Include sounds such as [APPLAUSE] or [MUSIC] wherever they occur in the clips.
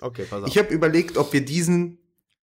Okay, pass auf. Ich habe überlegt, ob wir diesen,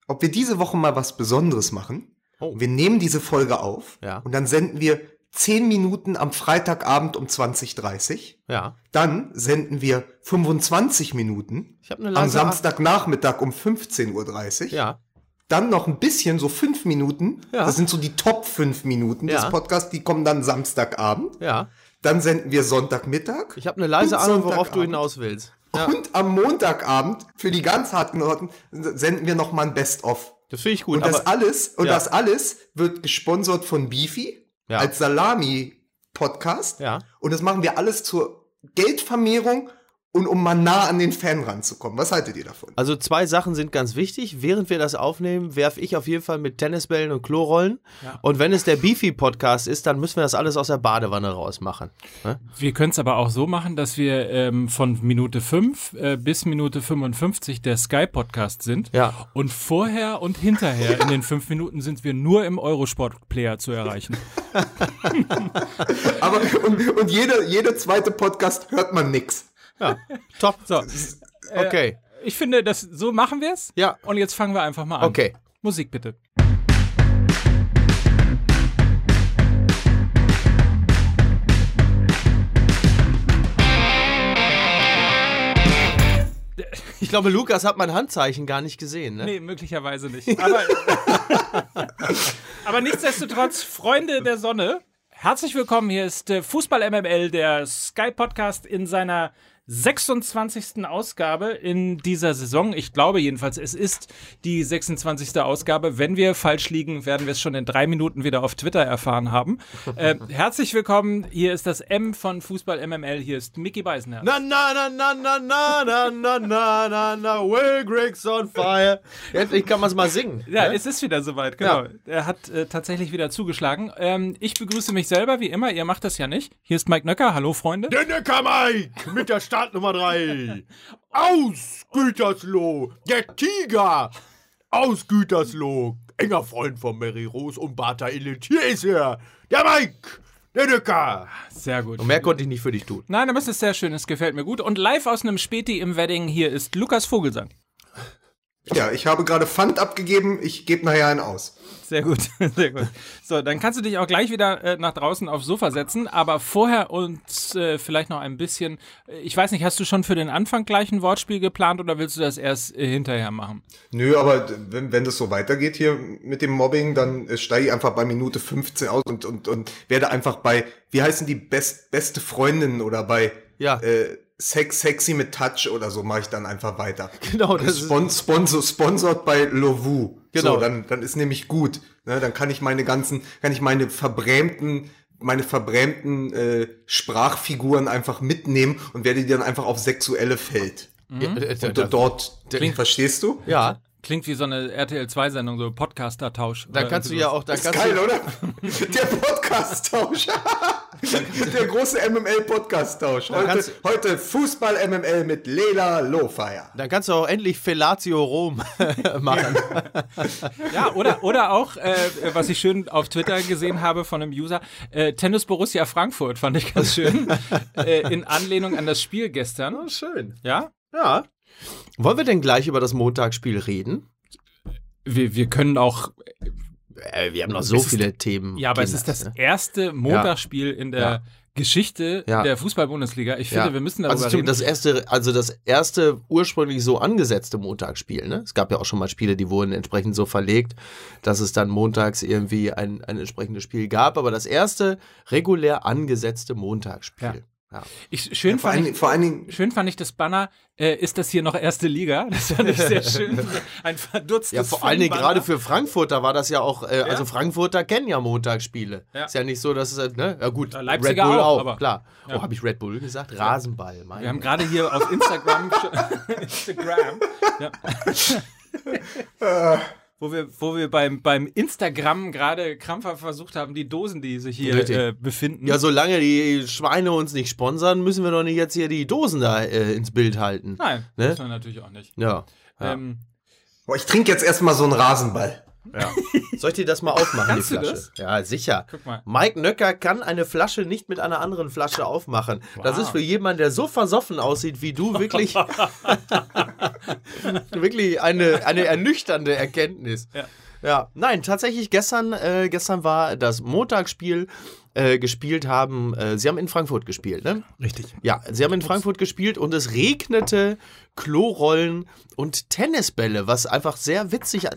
ob wir diese Woche mal was Besonderes machen. Oh. Wir nehmen diese Folge auf Ja. und dann senden wir 10 Minuten am Freitagabend um 20.30 ja. Dann senden wir 25 Minuten am Samstagnachmittag um 15.30 Uhr. Ja. Dann noch ein bisschen, so fünf Minuten. Ja. Das sind so die Top 5 Minuten Ja. des Podcasts, die kommen dann Samstagabend. Ja. Dann senden wir Sonntagmittag. Ich habe eine leise Ahnung, worauf du hinaus willst. Ja. Und am Montagabend, für die ganz harten Orten, senden wir noch mal ein Best-of. Das finde ich gut. Und das alles, und Ja. das alles wird gesponsert von Beefy Ja. als Salami-Podcast. Ja. Und das machen wir alles zur Geldvermehrung und um mal nah an den Fan ranzukommen. Was haltet ihr davon? Also zwei Sachen sind ganz wichtig. Während wir das aufnehmen, werfe ich auf jeden Fall mit Tennisbällen und Klorollen. Und wenn es der Beefy-Podcast ist, dann müssen wir das alles aus der Badewanne rausmachen. Ne? Wir können es aber auch so machen, dass wir ähm, von Minute 5 äh, bis Minute 55 der Sky-Podcast sind. Ja. Und vorher und hinterher in den fünf Minuten sind wir nur im Eurosport-Player zu erreichen. [LAUGHS] Aber und, und jede, jede zweite Podcast hört man nix. Ja, top. So, [LAUGHS] Okay. ich finde, das, so machen wir es. Ja. Und jetzt fangen wir einfach mal an. Okay. Musik bitte. [LAUGHS] Ich glaube, Lukas hat mein Handzeichen gar nicht gesehen. Ne? Nee, möglicherweise nicht. Aber, [LAUGHS] aber nichtsdestotrotz, Freunde der Sonne, herzlich willkommen. Hier ist äh, Fußball MML, der Sky Podcast in seiner 26. Ausgabe in dieser Saison. Ich glaube jedenfalls, es ist die 26. Ausgabe. Wenn wir falsch liegen, werden wir es schon in drei Minuten wieder auf Twitter erfahren haben. Äh, herzlich willkommen. Hier ist das M von Fußball MML. Hier ist Mickey Beisenherz. Na na na na na na na na na na na Will Griggs on fire. Endlich kann man es mal singen. Ja, ne? es ist wieder soweit, genau. Ja. Er hat äh, tatsächlich wieder zugeschlagen. Ähm, ich begrüße mich selber, wie immer. Ihr macht das ja nicht. Hier ist Mike Nöcker. Hallo, Freunde. Der Neckar Mike mit der Startnummer 3. Aus Gütersloh, der Tiger. Aus Gütersloh, enger Freund von Mary Rose und Bata Illich. Hier ist er, der Mike, der Neckar. Sehr gut. Und mehr konnte ich nicht für dich tun. Nein, aber es ist sehr schön. Es gefällt mir gut. Und live aus einem Späti im Wedding, hier ist Lukas Vogelsang. Ja, ich habe gerade Pfand abgegeben, ich gebe nachher einen aus. Sehr gut, [LAUGHS] sehr gut. So, dann kannst du dich auch gleich wieder äh, nach draußen aufs Sofa setzen, aber vorher uns äh, vielleicht noch ein bisschen, äh, ich weiß nicht, hast du schon für den Anfang gleich ein Wortspiel geplant oder willst du das erst äh, hinterher machen? Nö, aber wenn, wenn das so weitergeht hier mit dem Mobbing, dann äh, steige ich einfach bei Minute 15 aus und, und, und werde einfach bei, wie heißen die, Best, beste Freundin oder bei Ja. äh, Sex, Sexy mit Touch oder so mache ich dann einfach weiter. [LAUGHS] Genau, das ist, Spon Sponsor, sponsored bei Lovu. Genau. So, dann, dann ist nämlich gut. Ne, dann kann ich meine ganzen, kann ich meine verbrämten, meine verbrämten äh, Sprachfiguren einfach mitnehmen und werde die dann einfach auf sexuelle Feld. ja, äh, Und da- dort, verstehst du? ja, Klingt wie so eine RTL-2-Sendung, so Podcaster-Tausch. da kannst du ja auch, da Ist kannst geil, du, oder? [LAUGHS] Der Podcast-Tausch. [LAUGHS] Der große MML-Podcast-Tausch. Heute, heute Fußball-MML mit Lela Lowfire. dann kannst du auch endlich Fellatio Rom [LAUGHS] machen. Ja, oder, oder auch, äh, was ich schön auf Twitter gesehen habe von einem User, äh, Tennis Borussia Frankfurt fand ich ganz schön. äh, in Anlehnung an das Spiel gestern. Schön. Ja? Ja. Wollen wir denn gleich über das Montagsspiel reden? Wir, wir können auch, Äh, wir haben noch so Es ist- viele Themen. ja, aber es Kinder, ist das ne? erste Montagsspiel in der Ja. Geschichte Ja. der Fußball-Bundesliga. Ich finde, Ja. wir müssen darüber also reden. das erste, also das erste ursprünglich so angesetzte Montagsspiel. Ne? Es gab ja auch schon mal Spiele, die wurden entsprechend so verlegt, dass es dann montags irgendwie ein, ein entsprechendes Spiel gab. Aber das erste regulär angesetzte Montagsspiel. Ja. Ich, schön, Vor fand allen, ich, vor allen Dingen, schön fand ich das Banner, äh, ist das hier noch erste Liga? [LAUGHS] Das fand ich sehr schön. Ein verdutztes Ja, vor allen Dingen gerade für Frankfurter war das ja auch, äh, also Frankfurter kennen ja Montagsspiele. Ja. Ist ja nicht so, dass es, äh, ne, ja gut, Ja, Leipziger Red Bull auch, auch, klar. Ja. Oh, habe ich Red Bull gesagt? Rasenball, mein Wir haben gerade hier auf Instagram, [LAUGHS] [LAUGHS] Instagram ja. Wo wir, wo wir beim, beim Instagram gerade krampfhaft versucht haben, die Dosen, die sich hier äh, befinden. Ja, solange die Schweine uns nicht sponsern, müssen wir doch nicht jetzt hier die Dosen da äh, ins Bild halten. Nein, Ne? muss man natürlich auch nicht. Ja. ja. Ähm, boah, ich trinke jetzt erstmal so einen Rasenball. Soll ich dir das mal aufmachen, Kannst die du Flasche? das? Ja, sicher. Guck mal. Mike Nöcker kann eine Flasche nicht mit einer anderen Flasche aufmachen. Das Wow. ist für jemanden, der so versoffen aussieht wie du, [LAUGHS] wirklich, [LAUGHS] wirklich eine, eine ernüchternde Erkenntnis. Ja. Ja, nein, tatsächlich gestern, äh, gestern war das Montagsspiel äh, gespielt haben. Äh, sie haben in Frankfurt gespielt, ne? Richtig. Ja, sie haben in Frankfurt gespielt und es regnete Klorollen und Tennisbälle, was einfach sehr witzig.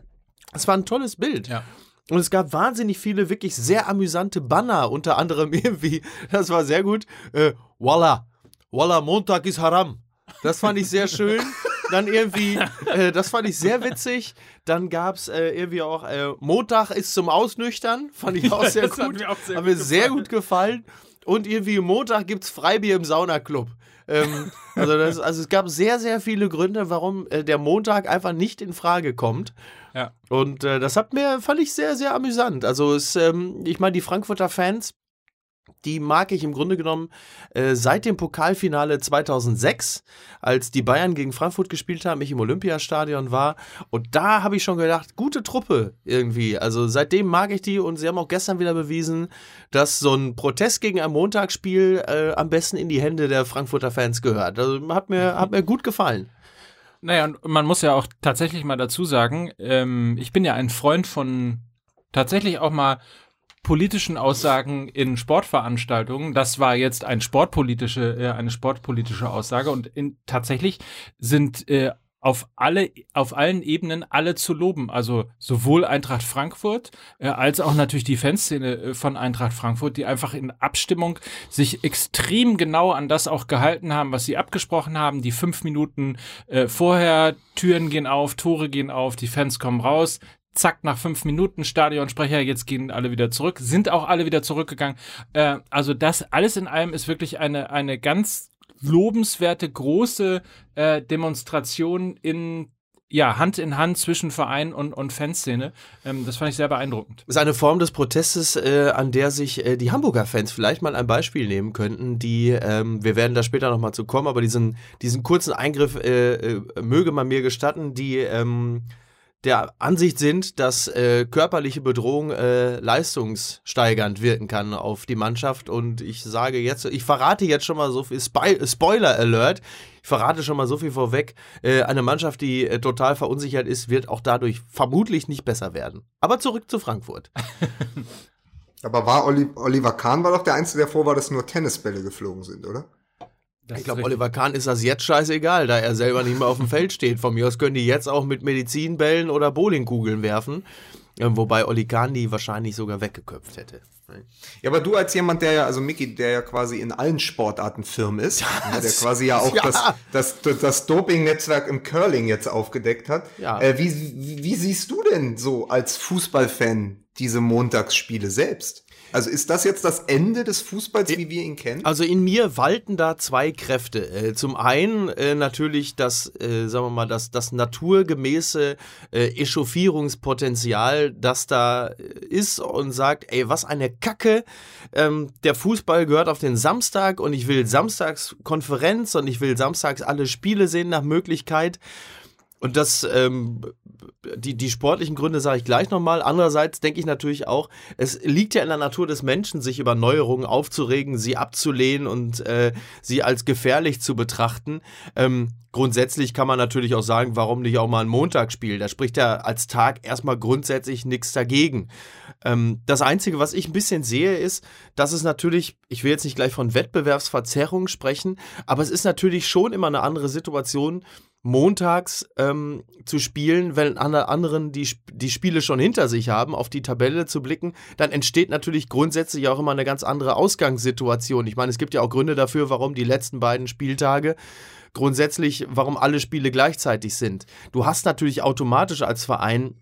Es war ein tolles Bild. Ja. Und es gab wahnsinnig viele wirklich sehr amüsante Banner, unter anderem [LAUGHS] irgendwie, das war sehr gut, äh, Walla, Walla, Montag ist Haram. Das fand ich sehr schön. Dann irgendwie, äh, das fand ich sehr witzig. Dann gab es äh, irgendwie auch, äh, Montag ist zum Ausnüchtern. Fand ich auch sehr hat gut. mir auch sehr Hat gut mir sehr gefallen. gut gefallen. Und irgendwie Montag gibt es Freibier im Saunaclub. Ähm, also, das, also es gab sehr, sehr viele Gründe, warum äh, der Montag einfach nicht in Frage kommt. Ja. Und äh, das hat mir, fand ich sehr, sehr amüsant. Also es, ähm, ich meine, die Frankfurter Fans, die mag ich im Grunde genommen äh, seit dem Pokalfinale 2006, als die Bayern gegen Frankfurt gespielt haben, ich im Olympiastadion war. Und da habe ich schon gedacht, gute Truppe irgendwie. Also seitdem mag ich die und sie haben auch gestern wieder bewiesen, dass so ein Protest gegen ein Montagsspiel äh, am besten in die Hände der Frankfurter Fans gehört. Also hat mir, hat mir gut gefallen. Naja, und man muss ja auch tatsächlich mal dazu sagen, ähm, ich bin ja ein Freund von tatsächlich auch mal politischen Aussagen in Sportveranstaltungen. Das war jetzt ein sportpolitische, äh, eine sportpolitische Aussage und in, tatsächlich sind äh, auf alle, auf allen Ebenen alle zu loben. Also sowohl Eintracht Frankfurt äh, als auch natürlich die Fanszene äh, von Eintracht Frankfurt, die einfach in Abstimmung sich extrem genau an das auch gehalten haben, was sie abgesprochen haben. Die fünf Minuten äh, vorher, Türen gehen auf, Tore gehen auf, die Fans kommen raus. Zack, nach fünf Minuten Stadionsprecher, jetzt gehen alle wieder zurück, sind auch alle wieder zurückgegangen. Äh, also das alles in allem ist wirklich eine, eine ganz lobenswerte, große äh, Demonstration in ja, Hand in Hand zwischen Verein und, und Fanszene. Ähm, das fand ich sehr beeindruckend. ist eine Form des Protestes, äh, an der sich äh, die Hamburger Fans vielleicht mal ein Beispiel nehmen könnten, die, ähm, wir werden da später nochmal zu kommen, aber diesen, diesen kurzen Eingriff äh, äh, möge man mir gestatten, die ähm, der Ansicht sind, dass äh, körperliche Bedrohung äh, leistungssteigernd wirken kann auf die Mannschaft. Und ich sage jetzt, ich verrate jetzt schon mal so viel, Spoiler Alert, ich verrate schon mal so viel vorweg, äh, eine Mannschaft, die äh, total verunsichert ist, wird auch dadurch vermutlich nicht besser werden. Aber zurück zu Frankfurt. [LAUGHS] Aber war Oli Oliver Kahn war doch der Einzige, der vor war, dass nur Tennisbälle geflogen sind, oder? Das Ich glaube. Oliver Kahn ist das jetzt scheißegal, da er selber nicht mehr auf dem Feld steht. Von mir aus können die jetzt auch mit Medizinbällen oder Bowlingkugeln werfen. Ähm, Wobei Oli Kahn die wahrscheinlich sogar weggeköpft hätte. Ja, aber du als jemand, der ja, also Mickey, der ja quasi in allen Sportarten firm ist, ja, der quasi ja auch [LAUGHS] ja. das, das, das Doping-Netzwerk im Curling jetzt aufgedeckt hat. Ja. Äh, wie, wie, wie siehst du denn so als Fußballfan diese Montagsspiele selbst? Also ist das jetzt das Ende des Fußballs, wie wir ihn kennen? Also in mir walten da zwei Kräfte. Äh, zum einen äh, natürlich das, äh, sagen wir mal, das, das naturgemäße äh, Echauffierungspotenzial, das da ist und sagt, ey, was eine Kacke. Ähm, der Fußball gehört auf den Samstag und ich will samstags Konferenz und ich will samstags alle Spiele sehen nach Möglichkeit. Und das, ähm, die, die sportlichen Gründe sage ich gleich nochmal. Andererseits denke ich natürlich auch, es liegt ja in der Natur des Menschen, sich über Neuerungen aufzuregen, sie abzulehnen und äh, sie als gefährlich zu betrachten. Ähm, grundsätzlich kann man natürlich auch sagen, warum nicht auch mal ein Montagsspiel? Da spricht ja als Tag erstmal grundsätzlich nichts dagegen. Ähm, das Einzige, was ich ein bisschen sehe, ist, dass es natürlich, ich will jetzt nicht gleich von Wettbewerbsverzerrung sprechen, aber es ist natürlich schon immer eine andere Situation, montags ähm, zu spielen, wenn alle anderen die, die Spiele schon hinter sich haben, auf die Tabelle zu blicken, dann entsteht natürlich grundsätzlich auch immer eine ganz andere Ausgangssituation. Ich meine, es gibt ja auch Gründe dafür, warum die letzten beiden Spieltage grundsätzlich, warum alle Spiele gleichzeitig sind. Du hast natürlich automatisch als Verein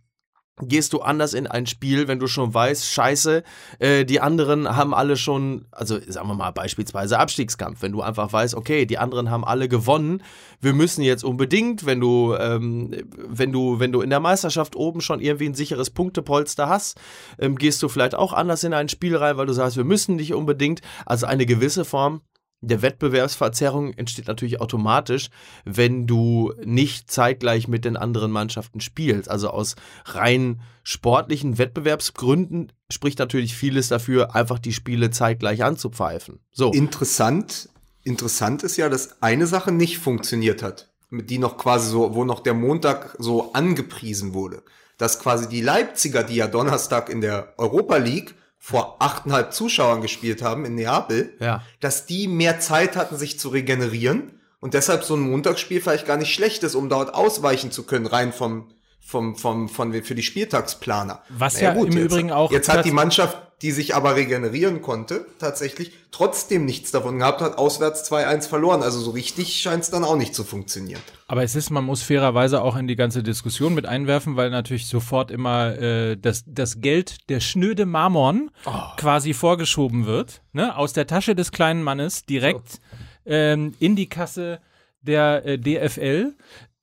gehst du anders in ein Spiel, wenn du schon weißt, scheiße, äh, die anderen haben alle schon, also sagen wir mal beispielsweise Abstiegskampf, wenn du einfach weißt, okay, die anderen haben alle gewonnen, wir müssen jetzt unbedingt, wenn du, ähm, wenn du, wenn du in der Meisterschaft oben schon irgendwie ein sicheres Punktepolster hast, ähm, gehst du vielleicht auch anders in ein Spiel rein, weil du sagst, wir müssen nicht unbedingt, also eine gewisse Form der Wettbewerbsverzerrung entsteht natürlich automatisch, wenn du nicht zeitgleich mit den anderen Mannschaften spielst. Also aus rein sportlichen Wettbewerbsgründen spricht natürlich vieles dafür, einfach die Spiele zeitgleich anzupfeifen. So. Interessant, interessant ist ja, dass eine Sache nicht funktioniert hat, mit die noch quasi so, wo noch der Montag so angepriesen wurde. Dass quasi die Leipziger, die ja Donnerstag in der Europa League vor achteinhalb Zuschauern gespielt haben in Neapel, Ja. dass die mehr Zeit hatten, sich zu regenerieren und deshalb so ein Montagsspiel vielleicht gar nicht schlecht ist, um dort ausweichen zu können, rein vom, vom, vom, von, für die Spieltagsplaner. Was ja im jetzt, Übrigen auch Jetzt hat die Mannschaft, die sich aber regenerieren konnte, tatsächlich trotzdem nichts davon gehabt, hat auswärts 2-1 verloren. Also so richtig scheint es dann auch nicht zu funktionieren. Aber es ist, man muss fairerweise auch in die ganze Diskussion mit einwerfen, weil natürlich sofort immer äh, das, das Geld der schnöde Marmon quasi vorgeschoben wird, ne? aus der Tasche des kleinen Mannes direkt ähm, in die Kasse der äh, DFL.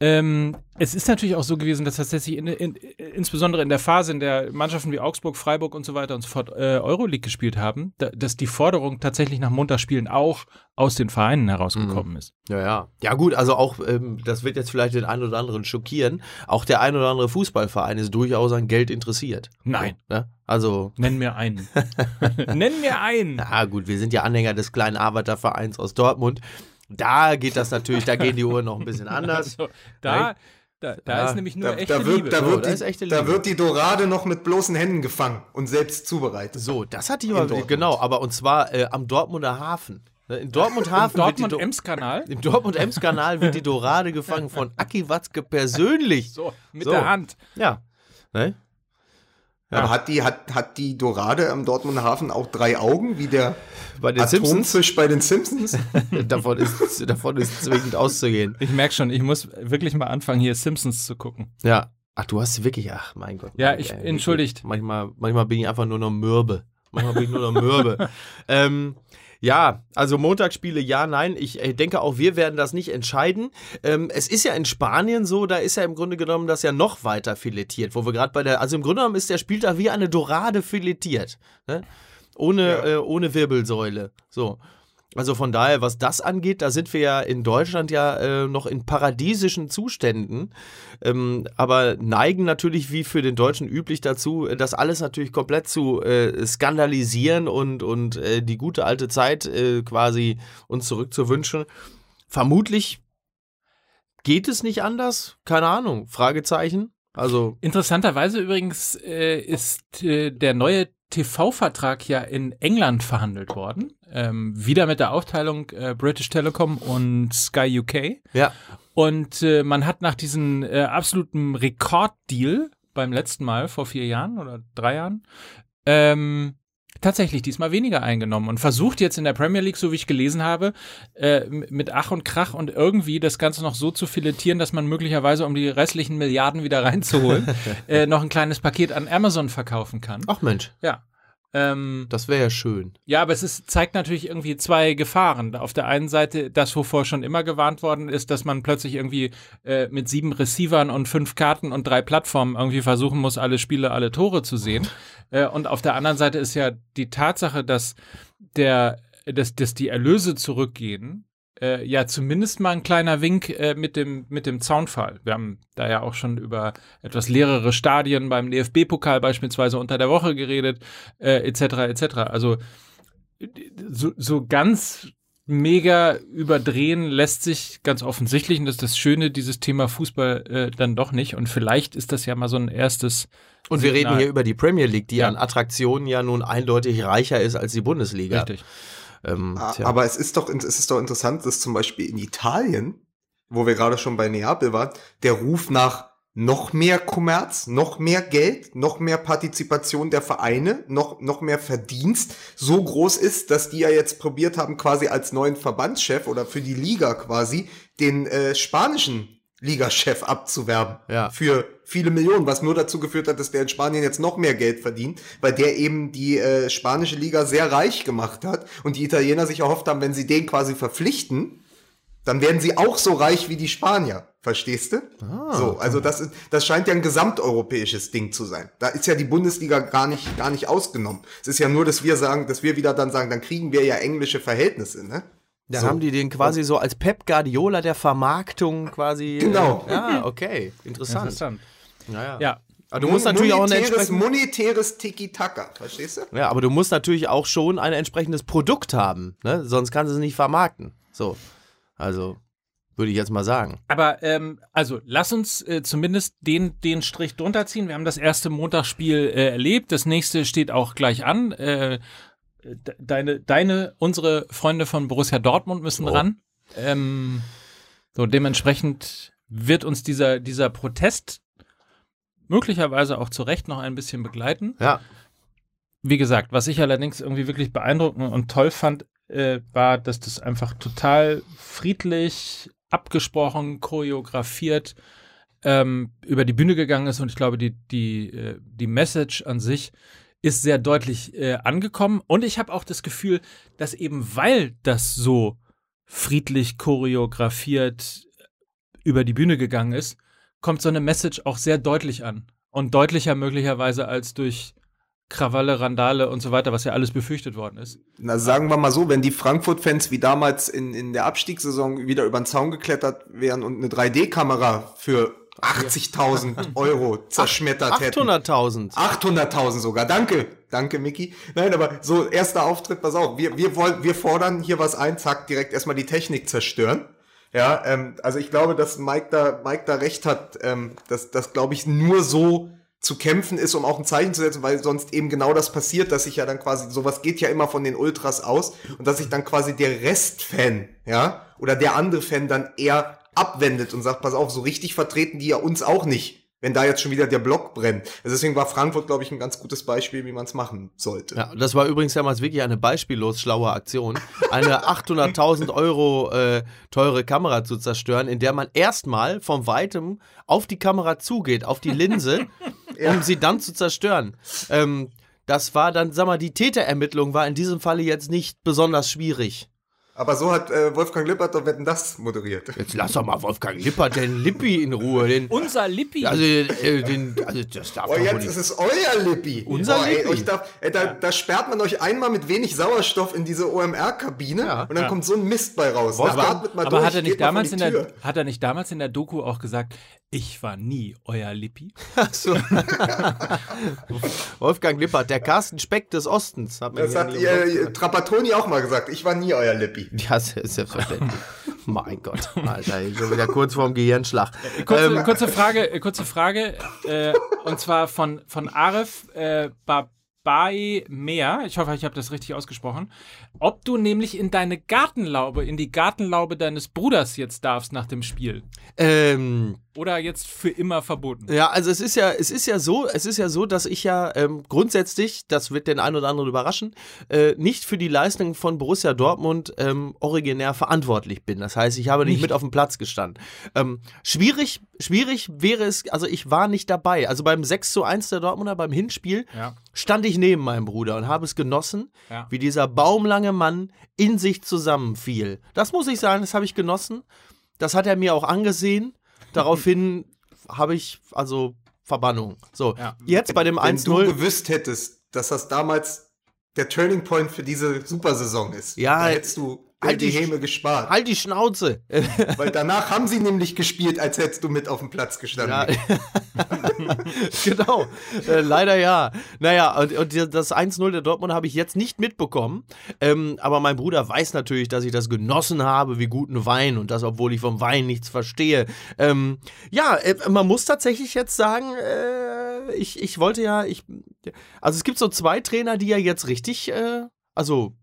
Ähm, es ist natürlich auch so gewesen, dass tatsächlich in, in, insbesondere in der Phase, in der Mannschaften wie Augsburg, Freiburg und so weiter und so fort äh, Euroleague gespielt haben, da, dass die Forderung tatsächlich nach Montagsspielen auch aus den Vereinen herausgekommen ist. Ja, ja. Ja, gut, also auch, ähm, das wird jetzt vielleicht den einen oder anderen schockieren. Auch der ein oder andere Fußballverein ist durchaus an Geld interessiert. Nein. Ne? Also, [LAUGHS] Nenn mir einen. [LAUGHS] Nenn mir einen. na gut, wir sind ja Anhänger des kleinen Arbeitervereins aus Dortmund. Da geht das natürlich, da gehen die Uhren noch ein bisschen anders. So, da da, da Ja, ist nämlich nur Da, echte da, wird, Liebe. da, So, wird da die, ist echte da Liebe. wird die Dorade noch mit bloßen Händen gefangen und selbst zubereitet. So, das hat die Dortmund. genau, aber und zwar äh, am Dortmunder Hafen. Ne, In Dortmund [LAUGHS] Hafen wird die Do- Dortmund-Ems-Kanal. im Dortmund-Ems-Kanal wird die Dorade gefangen von Aki Watzke persönlich. So, mit So. der Hand. Ja. Ne? Aber hat die, hat, hat die Dorade am Dortmunder Hafen auch drei Augen, wie der Bei den Simpsons, Atomfisch bei den Simpsons? [LAUGHS] davon ist, davon ist zwingend auszugehen. Ich merke schon, ich muss wirklich mal anfangen, hier Simpsons zu gucken. Ja. Ach, du hast wirklich, ach mein Gott. Ja, ich- ey, entschuldigt. Manchmal, manchmal bin ich einfach nur noch mürbe. Manchmal bin ich nur noch mürbe. [LAUGHS] ähm, ja, also Montagsspiele, ja, nein. Ich äh, denke auch, wir werden das nicht entscheiden. Ähm, es ist ja in Spanien so, da ist ja im Grunde genommen das ja noch weiter filetiert, wo wir gerade bei der, also im Grunde genommen ist der Spieltag wie eine Dorade filetiert. Ne? Ohne, Ja. äh, ohne Wirbelsäule. So. Also von daher, was das angeht, da sind wir ja in Deutschland ja äh, noch in paradiesischen Zuständen, ähm, aber neigen natürlich wie für den Deutschen üblich dazu, äh, das alles natürlich komplett zu äh, skandalisieren und, und äh, die gute alte Zeit äh, quasi uns zurückzuwünschen. Vermutlich geht es nicht anders, keine Ahnung, Fragezeichen. Also Interessanterweise übrigens äh, ist äh, der neue TV-Vertrag ja in England verhandelt worden. Ähm, wieder mit der Aufteilung äh, British Telecom und Sky UK. ja, Und äh, man hat nach diesem äh, absoluten Rekorddeal beim letzten Mal vor vier Jahren oder drei Jahren ähm, tatsächlich diesmal weniger eingenommen und versucht jetzt in der Premier League, so wie ich gelesen habe, äh, mit Ach und Krach und irgendwie das Ganze noch so zu filetieren, dass man möglicherweise, um die restlichen Milliarden wieder reinzuholen, [LAUGHS] äh, noch ein kleines Paket an Amazon verkaufen kann. ach Mensch, Ja. Ähm, das wäre ja schön. ja, aber es ist, zeigt natürlich irgendwie zwei Gefahren. Auf der einen Seite das, wovor schon immer gewarnt worden ist, dass man plötzlich irgendwie äh, mit sieben Receivern und fünf Karten und drei Plattformen irgendwie versuchen muss, alle Spiele, alle Tore zu sehen. Äh, und auf der anderen Seite ist ja die Tatsache, dass der, dass, dass die Erlöse zurückgehen, äh, ja zumindest mal ein kleiner Wink äh, mit dem mit dem Zaunfall. Wir haben da ja auch schon über etwas leerere Stadien beim DFB-Pokal beispielsweise unter der Woche geredet, äh, etc. etc. Also so, so ganz mega überdrehen lässt sich ganz offensichtlich, und das ist das Schöne, dieses Thema Fußball äh, dann doch nicht. Und vielleicht ist das ja mal so ein erstes. Und wir reden hier über die Premier League, die Ja. an Attraktionen ja nun eindeutig reicher ist als die Bundesliga. Richtig. Ähm. Aber es ist doch, es ist doch interessant, dass zum Beispiel in Italien, wo wir gerade schon bei Neapel waren, der Ruf nach noch mehr Kommerz, noch mehr Geld, noch mehr Partizipation der Vereine, noch, noch mehr Verdienst so groß ist, dass die ja jetzt probiert haben, quasi als neuen Verbandschef oder für die Liga quasi den äh, spanischen Ligachef abzuwerben. Ja. Für viele Millionen, was nur dazu geführt hat, dass der in Spanien jetzt noch mehr Geld verdient, weil der eben die äh, spanische Liga sehr reich gemacht hat und die Italiener sich erhofft haben, wenn sie den quasi verpflichten, dann werden sie auch so reich wie die Spanier. Verstehst du? so, also das, ist, das scheint ja ein gesamteuropäisches Ding zu sein. Da ist ja die Bundesliga gar nicht, gar nicht ausgenommen. Es ist ja nur, dass wir sagen, dass wir wieder dann sagen, dann kriegen wir ja englische Verhältnisse, ne? Dann So. haben die den quasi so als Pep Guardiola der Vermarktung quasi. Genau. Äh, ja, okay. Interessant. Interessant. Naja. Ja. Aber du musst natürlich auch eine monetäres, entsprechende. monetäres Tiki-Taka, verstehst du? Ja, aber du musst natürlich auch schon ein entsprechendes Produkt haben, ne? Sonst kannst du es nicht vermarkten. So. Also, würde ich jetzt mal sagen. Aber ähm, also lass uns äh, zumindest den, den Strich drunter ziehen. Wir haben das erste Montagsspiel äh, erlebt. Das nächste steht auch gleich an. Äh, de- deine, deine, unsere Freunde von Borussia Dortmund müssen Oh. ran. Ähm, so dementsprechend wird uns dieser, dieser Protest möglicherweise auch zu Recht noch ein bisschen begleiten. Ja. Wie gesagt, was ich allerdings irgendwie wirklich beeindruckend und toll fand, äh, war, dass das einfach total friedlich, abgesprochen, choreografiert ähm, über die Bühne gegangen ist und ich glaube, die, die, äh, die Message an sich ist sehr deutlich äh, angekommen und ich habe auch das Gefühl, dass eben weil das so friedlich choreografiert über die Bühne gegangen ist, kommt so eine Message auch sehr deutlich an und deutlicher möglicherweise als durch Krawalle, Randale und so weiter, was ja alles befürchtet worden ist. Na, sagen wir mal so, wenn die Frankfurt-Fans wie damals in, in der Abstiegssaison wieder über den Zaun geklettert wären und eine 3D-Kamera für 80.000 [LAUGHS] Euro zerschmettert hätten. 800.000. 800.000 sogar. Danke. Danke, Micky. Nein, aber so erster Auftritt, pass auf. Wir, wir, wollen, wir fordern hier was ein, zack, direkt erstmal die Technik zerstören. Ja, ähm, also ich glaube, dass Mike da, Mike da recht hat, ähm, dass das, glaube ich, nur so zu kämpfen ist, um auch ein Zeichen zu setzen, weil sonst eben genau das passiert, dass sich ja dann quasi, sowas geht ja immer von den Ultras aus und dass sich dann quasi der Restfan, ja, oder der andere Fan dann eher abwendet und sagt, pass auf, so richtig vertreten die ja uns auch nicht, wenn da jetzt schon wieder der Block brennt. Also deswegen war Frankfurt, glaube ich, ein ganz gutes Beispiel, wie man es machen sollte. Ja, das war übrigens damals wirklich eine beispiellos schlaue Aktion. Eine [LAUGHS] 800.000 Euro äh, teure Kamera zu zerstören, in der man erstmal von weitem auf die Kamera zugeht, auf die Linse, [LAUGHS] um sie dann zu zerstören. Ähm, das war dann, sag mal, die Täterermittlung war in diesem Falle jetzt nicht besonders schwierig. Aber so hat äh, Wolfgang Lippert doch Wetten das moderiert. Jetzt lass doch mal Wolfgang Lippert den Lippi in Ruhe. Den, Unser Lippi. also, äh, den, also das darf Oh, jetzt nicht. ist es euer Lippi. Unser Boah, ey, Lippi. euch darf, ey, da, da sperrt man euch einmal mit wenig Sauerstoff in diese OMR-Kabine Ja. und dann Ja. kommt so ein Mist bei raus. Aber- durch, hat er nicht damals in der Tür. hat er nicht damals in der Doku auch gesagt, ich war nie euer Lippi? [LAUGHS] Ach so. Wolfgang Lippert, der Carsten Speck des Ostens. Hat man Das hat ihr, Trapattoni auch mal gesagt. Ich war nie euer Lippi. [LAUGHS] Ja, se- selbstverständlich. mein Gott, Alter, ich bin schon wieder kurz vorm Gehirnschlag. Kurze, Ähm, kurze Frage, äh, kurze Frage, äh, und zwar von, von Arif äh, Babai Mehr, ich hoffe, ich habe das richtig ausgesprochen, ob du nämlich in deine Gartenlaube, in die Gartenlaube deines Bruders jetzt darfst nach dem Spiel. ähm, Oder jetzt für immer verboten. ja, also es ist ja, es ist ja so, es ist ja so, dass ich ja ähm, grundsätzlich, das wird den einen oder anderen überraschen, äh, nicht für die Leistung von Borussia Dortmund ähm, originär verantwortlich bin. Das heißt, ich habe nicht, Nicht? mit auf dem Platz gestanden. Ähm, schwierig, schwierig wäre es, also ich war nicht dabei. Also beim 6 zu 1 der Dortmunder, beim Hinspiel, Ja. stand ich neben meinem Bruder und habe es genossen, Ja. wie dieser baumlange Mann in sich zusammenfiel. Das muss ich sagen, das habe ich genossen. Das hat er mir auch angesehen. Daraufhin [LAUGHS] habe ich also Verbannung. So, Ja. jetzt bei dem Wenn du 1-0. gewusst hättest, dass das damals der Turning Point für diese Supersaison ist, Ja, da hättest du halt die Häme gespart. Halt die Schnauze. [LAUGHS] Weil danach haben sie nämlich gespielt, als hättest du mit auf dem Platz gestanden. Ja. [LAUGHS] genau. Äh, leider ja. Naja, und, und das 1-0 der Dortmund habe ich jetzt nicht mitbekommen. Ähm, aber mein Bruder weiß natürlich, dass ich das genossen habe wie guten Wein und das, obwohl ich vom Wein nichts verstehe. Ähm, ja, äh, man muss tatsächlich jetzt sagen, äh, ich, ich wollte ja, ich, also es gibt so zwei Trainer, die ja jetzt richtig, äh, also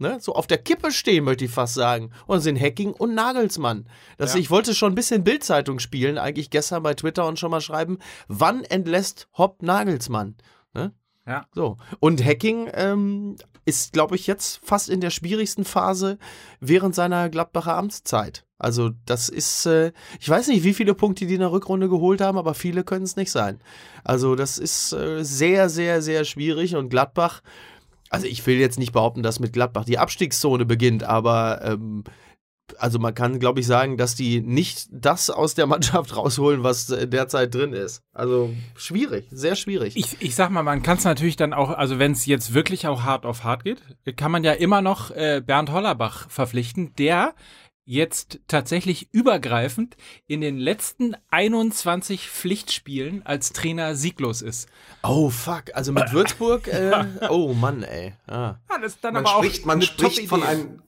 Ne, so auf der Kippe stehen, möchte ich fast sagen. Und sind Hacking und Nagelsmann. Das, Ja. Ich wollte schon ein bisschen Bildzeitung spielen, eigentlich gestern bei Twitter und schon mal schreiben, wann entlässt Hopp Nagelsmann? Ne? Ja. So. Und Hacking ähm, ist, glaube ich, jetzt fast in der schwierigsten Phase während seiner Gladbacher Amtszeit. Also, das ist, äh, ich weiß nicht, wie viele Punkte die in der Rückrunde geholt haben, aber viele können es nicht sein. Also, das ist äh, sehr, sehr, sehr schwierig und Gladbach, also ich will jetzt nicht behaupten, dass mit Gladbach die Abstiegszone beginnt, aber ähm, also man kann, glaube ich, sagen, dass die nicht das aus der Mannschaft [LAUGHS] rausholen, was derzeit drin ist. Also schwierig, sehr schwierig. Ich, ich sag mal, man kann es natürlich dann auch, also wenn es jetzt wirklich auch hart auf hart geht, kann man ja immer noch äh, Bernd Hollerbach verpflichten, der jetzt tatsächlich übergreifend in den letzten 21 Pflichtspielen als Trainer sieglos ist. Oh fuck, also mit [LAUGHS] Würzburg, äh, oh Mann, ey. Ah. Ja, das ist dann Man aber spricht, auch man spricht von einem.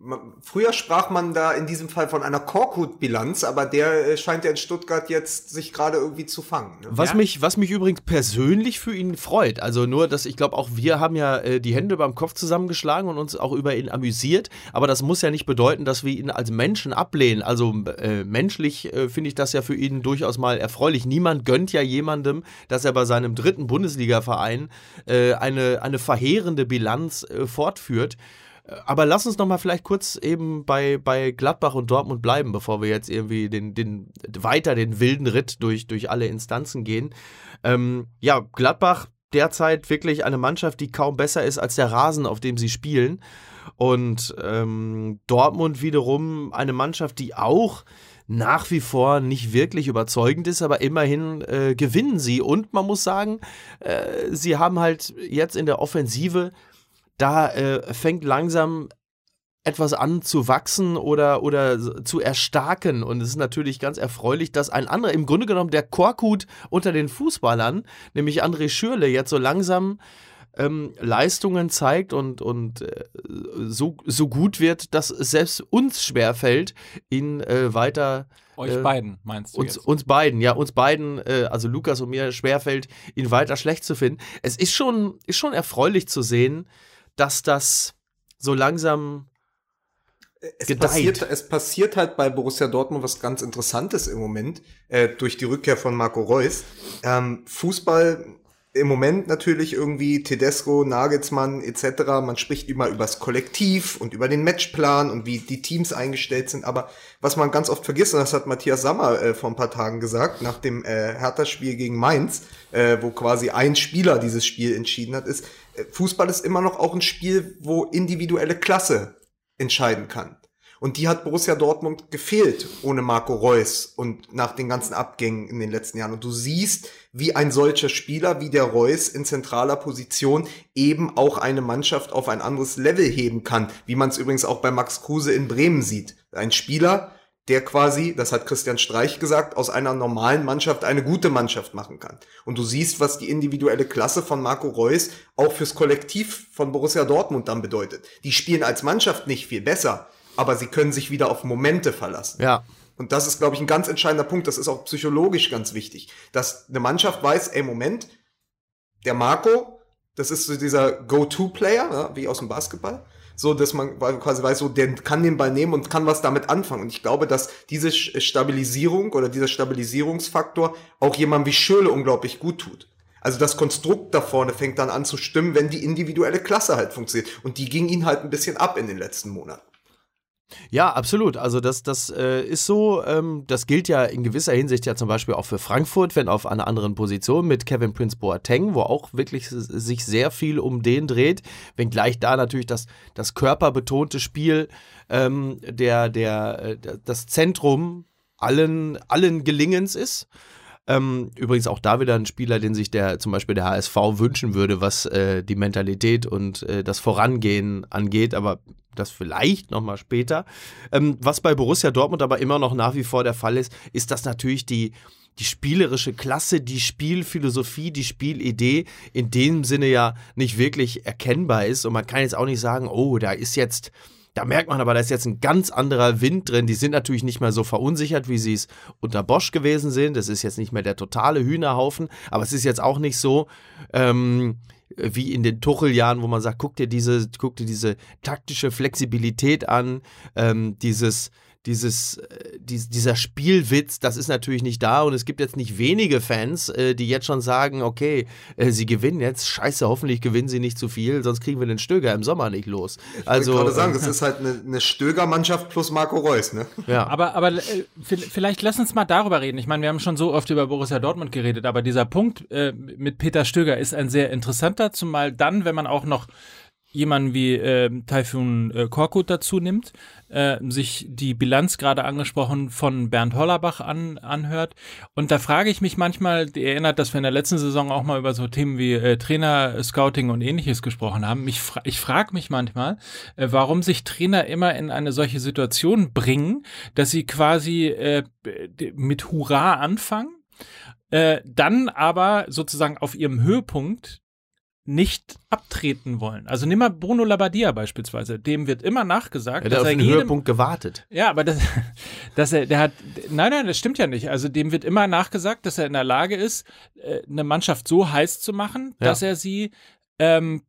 Man- Früher sprach man da in diesem Fall von einer Korkut-Bilanz, aber der äh, scheint ja in Stuttgart jetzt sich gerade irgendwie zu fangen. Ne? Was, Ja. mich, was mich übrigens persönlich für ihn freut, also nur, dass ich glaube, auch wir haben ja äh, die Hände beim Kopf zusammengeschlagen und uns auch über ihn amüsiert, aber das muss ja nicht bedeuten, dass wir ihn als Menschen ablehnen. Also äh, menschlich äh, finde ich das ja für ihn durchaus mal erfreulich. Niemand gönnt ja jemandem, dass er bei seinem dritten Bundesliga-Verein äh, eine, eine verheerende Bilanz äh, fortführt. Aber lass uns noch mal vielleicht kurz eben bei, bei Gladbach und Dortmund bleiben, bevor wir jetzt irgendwie den, den, weiter den wilden Ritt durch, durch alle Instanzen gehen. Ähm, ja, Gladbach derzeit wirklich eine Mannschaft, die kaum besser ist als der Rasen, auf dem sie spielen. Und ähm, Dortmund wiederum eine Mannschaft, die auch nach wie vor nicht wirklich überzeugend ist, aber immerhin äh, gewinnen sie. Und man muss sagen, äh, sie haben halt jetzt in der Offensive da äh, fängt langsam etwas an zu wachsen oder, oder zu erstarken. Und es ist natürlich ganz erfreulich, dass ein anderer, im Grunde genommen der Korkut unter den Fußballern, nämlich André Schürle, jetzt so langsam ähm, Leistungen zeigt und, und äh, so, so gut wird, dass es selbst uns schwerfällt, ihn äh, weiter Euch äh, beiden, meinst du uns, jetzt? uns beiden, ja, uns beiden, äh, also Lukas und mir, schwerfällt, ihn weiter schlecht zu finden. Es ist schon, ist schon erfreulich zu sehen, dass das so langsam Es gedeiht. passiert, es passiert halt bei Borussia Dortmund was ganz Interessantes im Moment, äh, durch die Rückkehr von Marco Reus. Ähm, Fußball im Moment natürlich irgendwie Tedesco, Nagelsmann etc. Man spricht immer über das Kollektiv und über den Matchplan und wie die Teams eingestellt sind. Aber was man ganz oft vergisst, und das hat Matthias Sammer äh, vor ein paar Tagen gesagt, nach dem äh, Hertha-Spiel gegen Mainz, äh, wo quasi ein Spieler dieses Spiel entschieden hat, ist, äh, Fußball ist immer noch auch ein Spiel, wo individuelle Klasse entscheiden kann. Und die hat Borussia Dortmund gefehlt ohne Marco Reus und nach den ganzen Abgängen in den letzten Jahren. Und du siehst, wie ein solcher Spieler wie der Reus in zentraler Position eben auch eine Mannschaft auf ein anderes Level heben kann, wie man es übrigens auch bei Max Kruse in Bremen sieht. Ein Spieler, der quasi, das hat Christian Streich gesagt, aus einer normalen Mannschaft eine gute Mannschaft machen kann. Und du siehst, was die individuelle Klasse von Marco Reus auch fürs Kollektiv von Borussia Dortmund dann bedeutet. Die spielen als Mannschaft nicht viel besser, aber sie können sich wieder auf Momente verlassen. Ja. Und das ist, glaube ich, ein ganz entscheidender Punkt. Das ist auch psychologisch ganz wichtig, dass eine Mannschaft weiß, ey, Moment, der Marco, das ist so dieser Go-To-Player, ja, wie aus dem Basketball. So, dass man quasi weiß, so, der kann den Ball nehmen und kann was damit anfangen. Und ich glaube, dass diese Sch- Stabilisierung oder dieser Stabilisierungsfaktor auch jemandem wie Schöle unglaublich gut tut. Also das Konstrukt da vorne fängt dann an zu stimmen, wenn die individuelle Klasse halt funktioniert. Und die ging ihn halt ein bisschen ab in den letzten Monaten. Ja, absolut. Also das, das äh, ist so, ähm, das gilt ja in gewisser Hinsicht ja zum Beispiel auch für Frankfurt, wenn auf einer anderen Position mit Kevin Prince Boateng, wo auch wirklich sich sehr viel um den dreht, wenngleich da natürlich das, das körperbetonte Spiel ähm, der, der, äh, das Zentrum allen, allen Gelingens ist. Ähm, übrigens auch da wieder ein Spieler, den sich der zum Beispiel der HSV wünschen würde, was äh, die Mentalität und äh, das Vorangehen angeht, aber das vielleicht nochmal später. Ähm, was bei Borussia Dortmund aber immer noch nach wie vor der Fall ist, ist, dass natürlich die, die spielerische Klasse, die Spielphilosophie, die Spielidee in dem Sinne ja nicht wirklich erkennbar ist. Und man kann jetzt auch nicht sagen, oh, da ist jetzt da merkt man aber, da ist jetzt ein ganz anderer Wind drin. Die sind natürlich nicht mehr so verunsichert, wie sie es unter Bosch gewesen sind. Das ist jetzt nicht mehr der totale Hühnerhaufen, aber es ist jetzt auch nicht so ähm, wie in den Tucheljahren, wo man sagt, guck dir diese, guck dir diese taktische Flexibilität an, ähm, dieses dieses, äh, dies, dieser Spielwitz, das ist natürlich nicht da und es gibt jetzt nicht wenige Fans, äh, die jetzt schon sagen, okay, äh, sie gewinnen jetzt, scheiße, hoffentlich gewinnen sie nicht zu viel, sonst kriegen wir den Stöger im Sommer nicht los. Also, Also, ich wollte gerade sagen, äh, das ist halt eine, eine Stöger-Mannschaft plus Marco Reus, ne? ja. Aber, aber äh, vi- vielleicht lass uns mal darüber reden. Ich meine, wir haben schon so oft über Borussia Dortmund geredet, aber dieser Punkt äh, mit Peter Stöger ist ein sehr interessanter, zumal dann, wenn man auch noch jemanden wie äh, Taifun äh, Korkut dazu nimmt, äh, sich die Bilanz gerade angesprochen von Bernd Hollerbach an, anhört. Und da frage ich mich manchmal, erinnert, dass wir in der letzten Saison auch mal über so Themen wie äh, Trainer, Scouting und ähnliches gesprochen haben. Ich, fra ich frage mich manchmal, äh, warum sich Trainer immer in eine solche Situation bringen, dass sie quasi äh, mit Hurra anfangen. Äh, dann aber sozusagen auf ihrem Höhepunkt nicht abtreten wollen. Also nimm mal Bruno Labbadia beispielsweise. Dem wird immer nachgesagt, Er hat dass auf er den jedem, Höhepunkt gewartet. ja, aber das, [LAUGHS] dass er, der hat, nein, nein, das stimmt ja nicht. Also dem wird immer nachgesagt, dass er in der Lage ist, äh, eine Mannschaft so heiß zu machen, Ja. dass er sie ähm,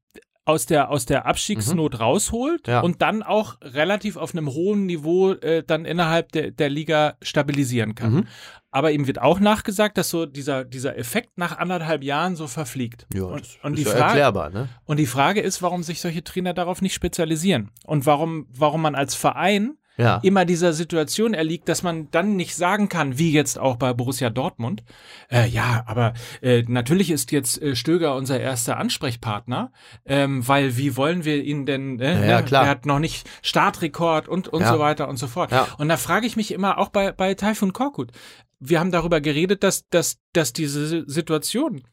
aus der, aus der Abstiegsnot rausholt Ja. und dann auch relativ auf einem hohen Niveau äh, dann innerhalb der, der Liga stabilisieren kann. Mhm. Aber ihm wird auch nachgesagt, dass so dieser, dieser Effekt nach anderthalb Jahren so verfliegt. Ja, und, das und ist die ja Frage, erklärbar, ne? und die Frage ist, warum sich solche Trainer darauf nicht spezialisieren und warum, warum man als Verein Ja. immer dieser Situation erliegt, dass man dann nicht sagen kann, wie jetzt auch bei Borussia Dortmund, äh, ja, aber äh, natürlich ist jetzt äh, Stöger unser erster Ansprechpartner, ähm, weil wie wollen wir ihn denn, äh, Ja, ja, ne? klar. er hat noch nicht Startrekord und, und Ja. so weiter und so fort. Ja. Und da frage ich mich immer auch bei, bei Taifun Korkut, wir haben darüber geredet, dass, dass, dass diese Situation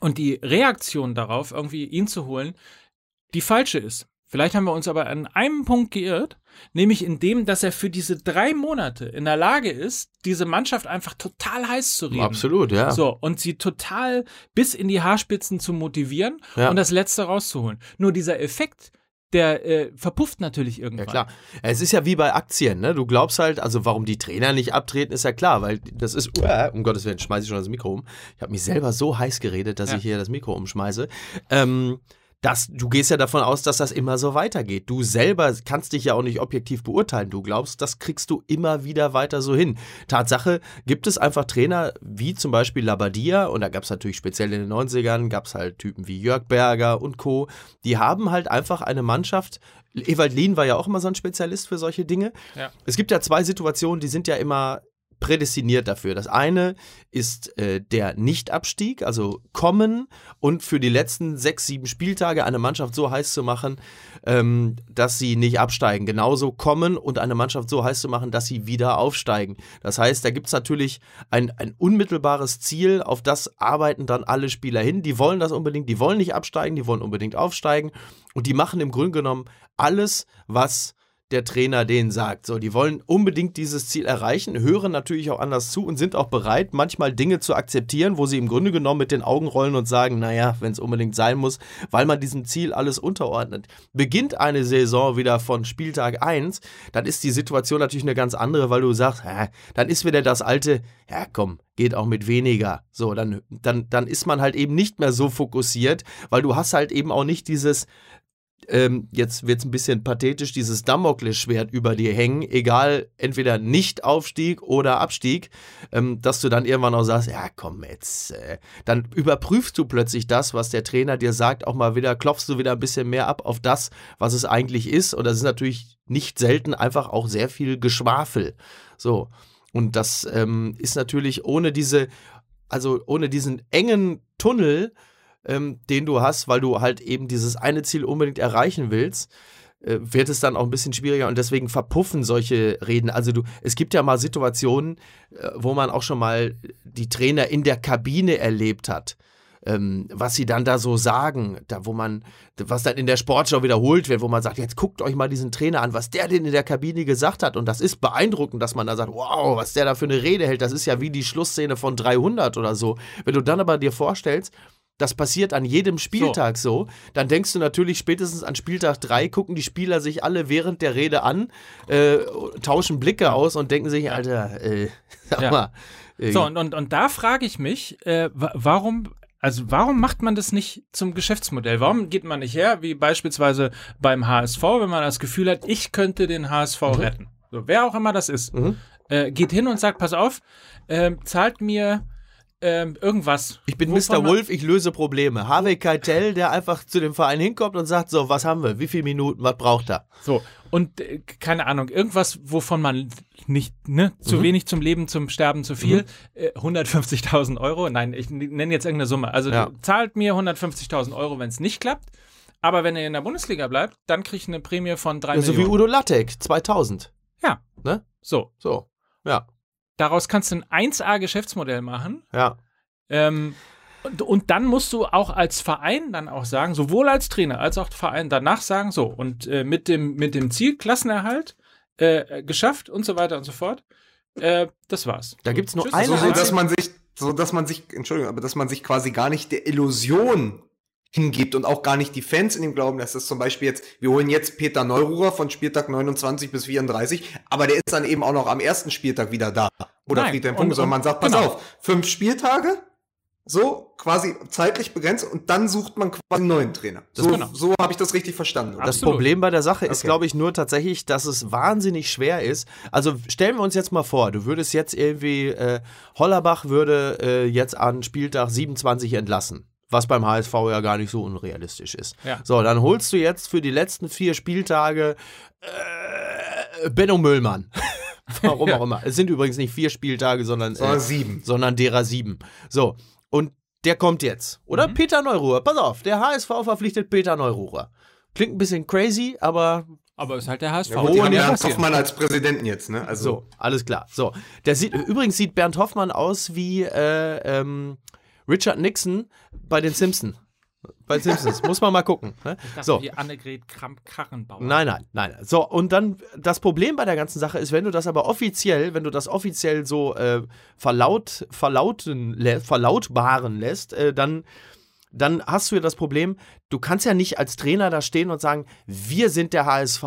und die Reaktion darauf, irgendwie ihn zu holen, die falsche ist. Vielleicht haben wir uns aber an einem Punkt geirrt, nämlich in dem, dass er für diese drei Monate in der Lage ist, diese Mannschaft einfach total heiß zu reden. Absolut, ja. So, und sie total bis in die Haarspitzen zu motivieren Ja. und das Letzte rauszuholen. Nur dieser Effekt, der äh, verpufft natürlich irgendwann. Ja klar. Es ist ja wie bei Aktien, ne? Du glaubst halt, also warum die Trainer nicht abtreten, ist ja klar, weil das ist, Uah, um Gottes Willen, schmeiße ich schon das Mikro um. Ich habe mich selber so heiß geredet, dass Ja. ich hier das Mikro umschmeiße. Ähm, das, du gehst ja davon aus, dass das immer so weitergeht. Du selber kannst dich ja auch nicht objektiv beurteilen. Du glaubst, das kriegst du immer wieder weiter so hin. Tatsache gibt es einfach Trainer wie zum Beispiel Labadia und da gab es natürlich speziell in den 90ern, gab es halt Typen wie Jörg Berger und Co. Die haben halt einfach eine Mannschaft, Ewald Lien war ja auch immer so ein Spezialist für solche Dinge. Ja. Es gibt ja zwei Situationen, die sind ja immer prädestiniert dafür. Das eine ist äh, der Nichtabstieg, also kommen und für die letzten sechs, sieben Spieltage eine Mannschaft so heiß zu machen, ähm, dass sie nicht absteigen. Genauso kommen und eine Mannschaft so heiß zu machen, dass sie wieder aufsteigen. Das heißt, da gibt es natürlich ein, ein unmittelbares Ziel, auf das arbeiten dann alle Spieler hin. Die wollen das unbedingt, die wollen nicht absteigen, die wollen unbedingt aufsteigen und die machen im Grunde genommen alles, was der Trainer denen sagt. So, die wollen unbedingt dieses Ziel erreichen, hören natürlich auch anders zu und sind auch bereit, manchmal Dinge zu akzeptieren, wo sie im Grunde genommen mit den Augen rollen und sagen, naja, wenn es unbedingt sein muss, weil man diesem Ziel alles unterordnet. Beginnt eine Saison wieder von Spieltag 1, dann ist die Situation natürlich eine ganz andere, weil du sagst, hä, dann ist wieder das alte, ja komm, geht auch mit weniger. So, dann, dann, dann ist man halt eben nicht mehr so fokussiert, weil du hast halt eben auch nicht dieses, ähm, jetzt wird es ein bisschen pathetisch, dieses Damoklesschwert über dir hängen, egal, entweder Nicht-Aufstieg oder Abstieg, ähm, dass du dann irgendwann auch sagst, ja komm jetzt, äh, dann überprüfst du plötzlich das, was der Trainer dir sagt, auch mal wieder, klopfst du wieder ein bisschen mehr ab auf das, was es eigentlich ist und das ist natürlich nicht selten einfach auch sehr viel Geschwafel. So, und das ähm, ist natürlich ohne diese, also ohne diesen engen Tunnel, ähm, den du hast, weil du halt eben dieses eine Ziel unbedingt erreichen willst, äh, wird es dann auch ein bisschen schwieriger und deswegen verpuffen solche Reden. Also du, es gibt ja mal Situationen, äh, wo man auch schon mal die Trainer in der Kabine erlebt hat. Ähm, was sie dann da so sagen, da wo man, was dann in der Sportschau wiederholt wird, wo man sagt, jetzt guckt euch mal diesen Trainer an, was der denn in der Kabine gesagt hat und das ist beeindruckend, dass man da sagt, wow, was der da für eine Rede hält, das ist ja wie die Schlussszene von 300 oder so. Wenn du dann aber dir vorstellst, das passiert an jedem Spieltag so. Dann denkst du natürlich spätestens an Spieltag 3, gucken die Spieler sich alle während der Rede an, äh, tauschen Blicke aus und denken sich, Alter, äh, [LAUGHS] sag Ja. mal. Äh, So, und, und, und da frage ich mich, äh, wa- warum, also warum macht man das nicht zum Geschäftsmodell? Warum geht man nicht her, wie beispielsweise beim HSV, wenn man das Gefühl hat, ich könnte den HSV retten? So, wer auch immer das ist, Mhm. äh, geht hin und sagt, pass auf, ähm, zahlt mir ähm, irgendwas. Ich bin wovon Mr. Wolf, ich löse Probleme. Harvey Keitel, der einfach zu dem Verein hinkommt und sagt, so, was haben wir, wie viele Minuten, was braucht er? So, und äh, keine Ahnung, irgendwas, wovon man nicht, ne, zu Mhm. wenig zum Leben, zum Sterben zu viel, äh, 150.000 Euro, nein, ich nenne jetzt irgendeine Summe. Also Ja. zahlt mir 150.000 Euro, wenn es nicht klappt. Aber wenn er in der Bundesliga bleibt, dann kriegt eine Prämie von drei Ja, so wie Millionen. Udo Lattek, 2000. Ja. Ne? So, So. Ja. Daraus kannst du ein 1A-Geschäftsmodell machen. Ja. Ähm, und, und dann musst du auch als Verein dann auch sagen, sowohl als Trainer als auch Verein danach sagen, so, und äh, mit, dem, mit dem Ziel Klassenerhalt äh, geschafft und so weiter und so fort. Äh, das war's. Da gibt's nur Tschüss. eine So, so, dass man sich, so dass man sich, Entschuldigung, aber dass man sich quasi gar nicht der Illusion hingibt und auch gar nicht die Fans in dem Glauben, dass das zum Beispiel jetzt, wir holen jetzt Peter Neururer von Spieltag 29 bis 34, aber der ist dann eben auch noch am ersten Spieltag wieder da. Oder Nein, Friedhelm Funke, sondern man sagt, pass genau. auf, fünf Spieltage, so quasi zeitlich begrenzt und dann sucht man quasi einen neuen Trainer. Das so genau. so habe ich das richtig verstanden. oder? Das Absolut. Problem bei der Sache ist, Okay. glaube ich, nur tatsächlich, dass es wahnsinnig schwer ist. Also stellen wir uns jetzt mal vor, du würdest jetzt irgendwie, äh, Hollerbach würde äh, jetzt an Spieltag 27 entlassen. Was beim HSV ja gar nicht so unrealistisch ist. Ja. So, dann holst du jetzt für die letzten vier Spieltage äh, Benno Müllmann. [LAUGHS] Warum auch immer. Es sind übrigens nicht vier Spieltage, sondern, Sondern äh, sieben. sondern derer sieben. So, und der kommt jetzt. Oder Mhm. Peter Neururer. Pass auf, der HSV verpflichtet Peter Neururer. Klingt ein bisschen crazy, aber Aber ist halt der HSV. Ja, gut, die Oh, haben ja passiert. Hoffmann als Präsidenten jetzt, ne? Also so, alles klar. So, der sieht, übrigens sieht Bernd Hoffmann aus wie äh, ähm, Richard Nixon bei den Simpsons. Bei den Simpsons, muss man mal gucken. Ne? Das So, Wie Annegret Kramp-Karrenbauer. Nein, nein, nein. So, und dann das Problem bei der ganzen Sache ist, wenn du das aber offiziell, wenn du das offiziell so äh, verlaut, verlauten, verlautbaren lässt, äh, dann, dann hast du ja das Problem, du kannst ja nicht als Trainer da stehen und sagen, wir sind der HSV,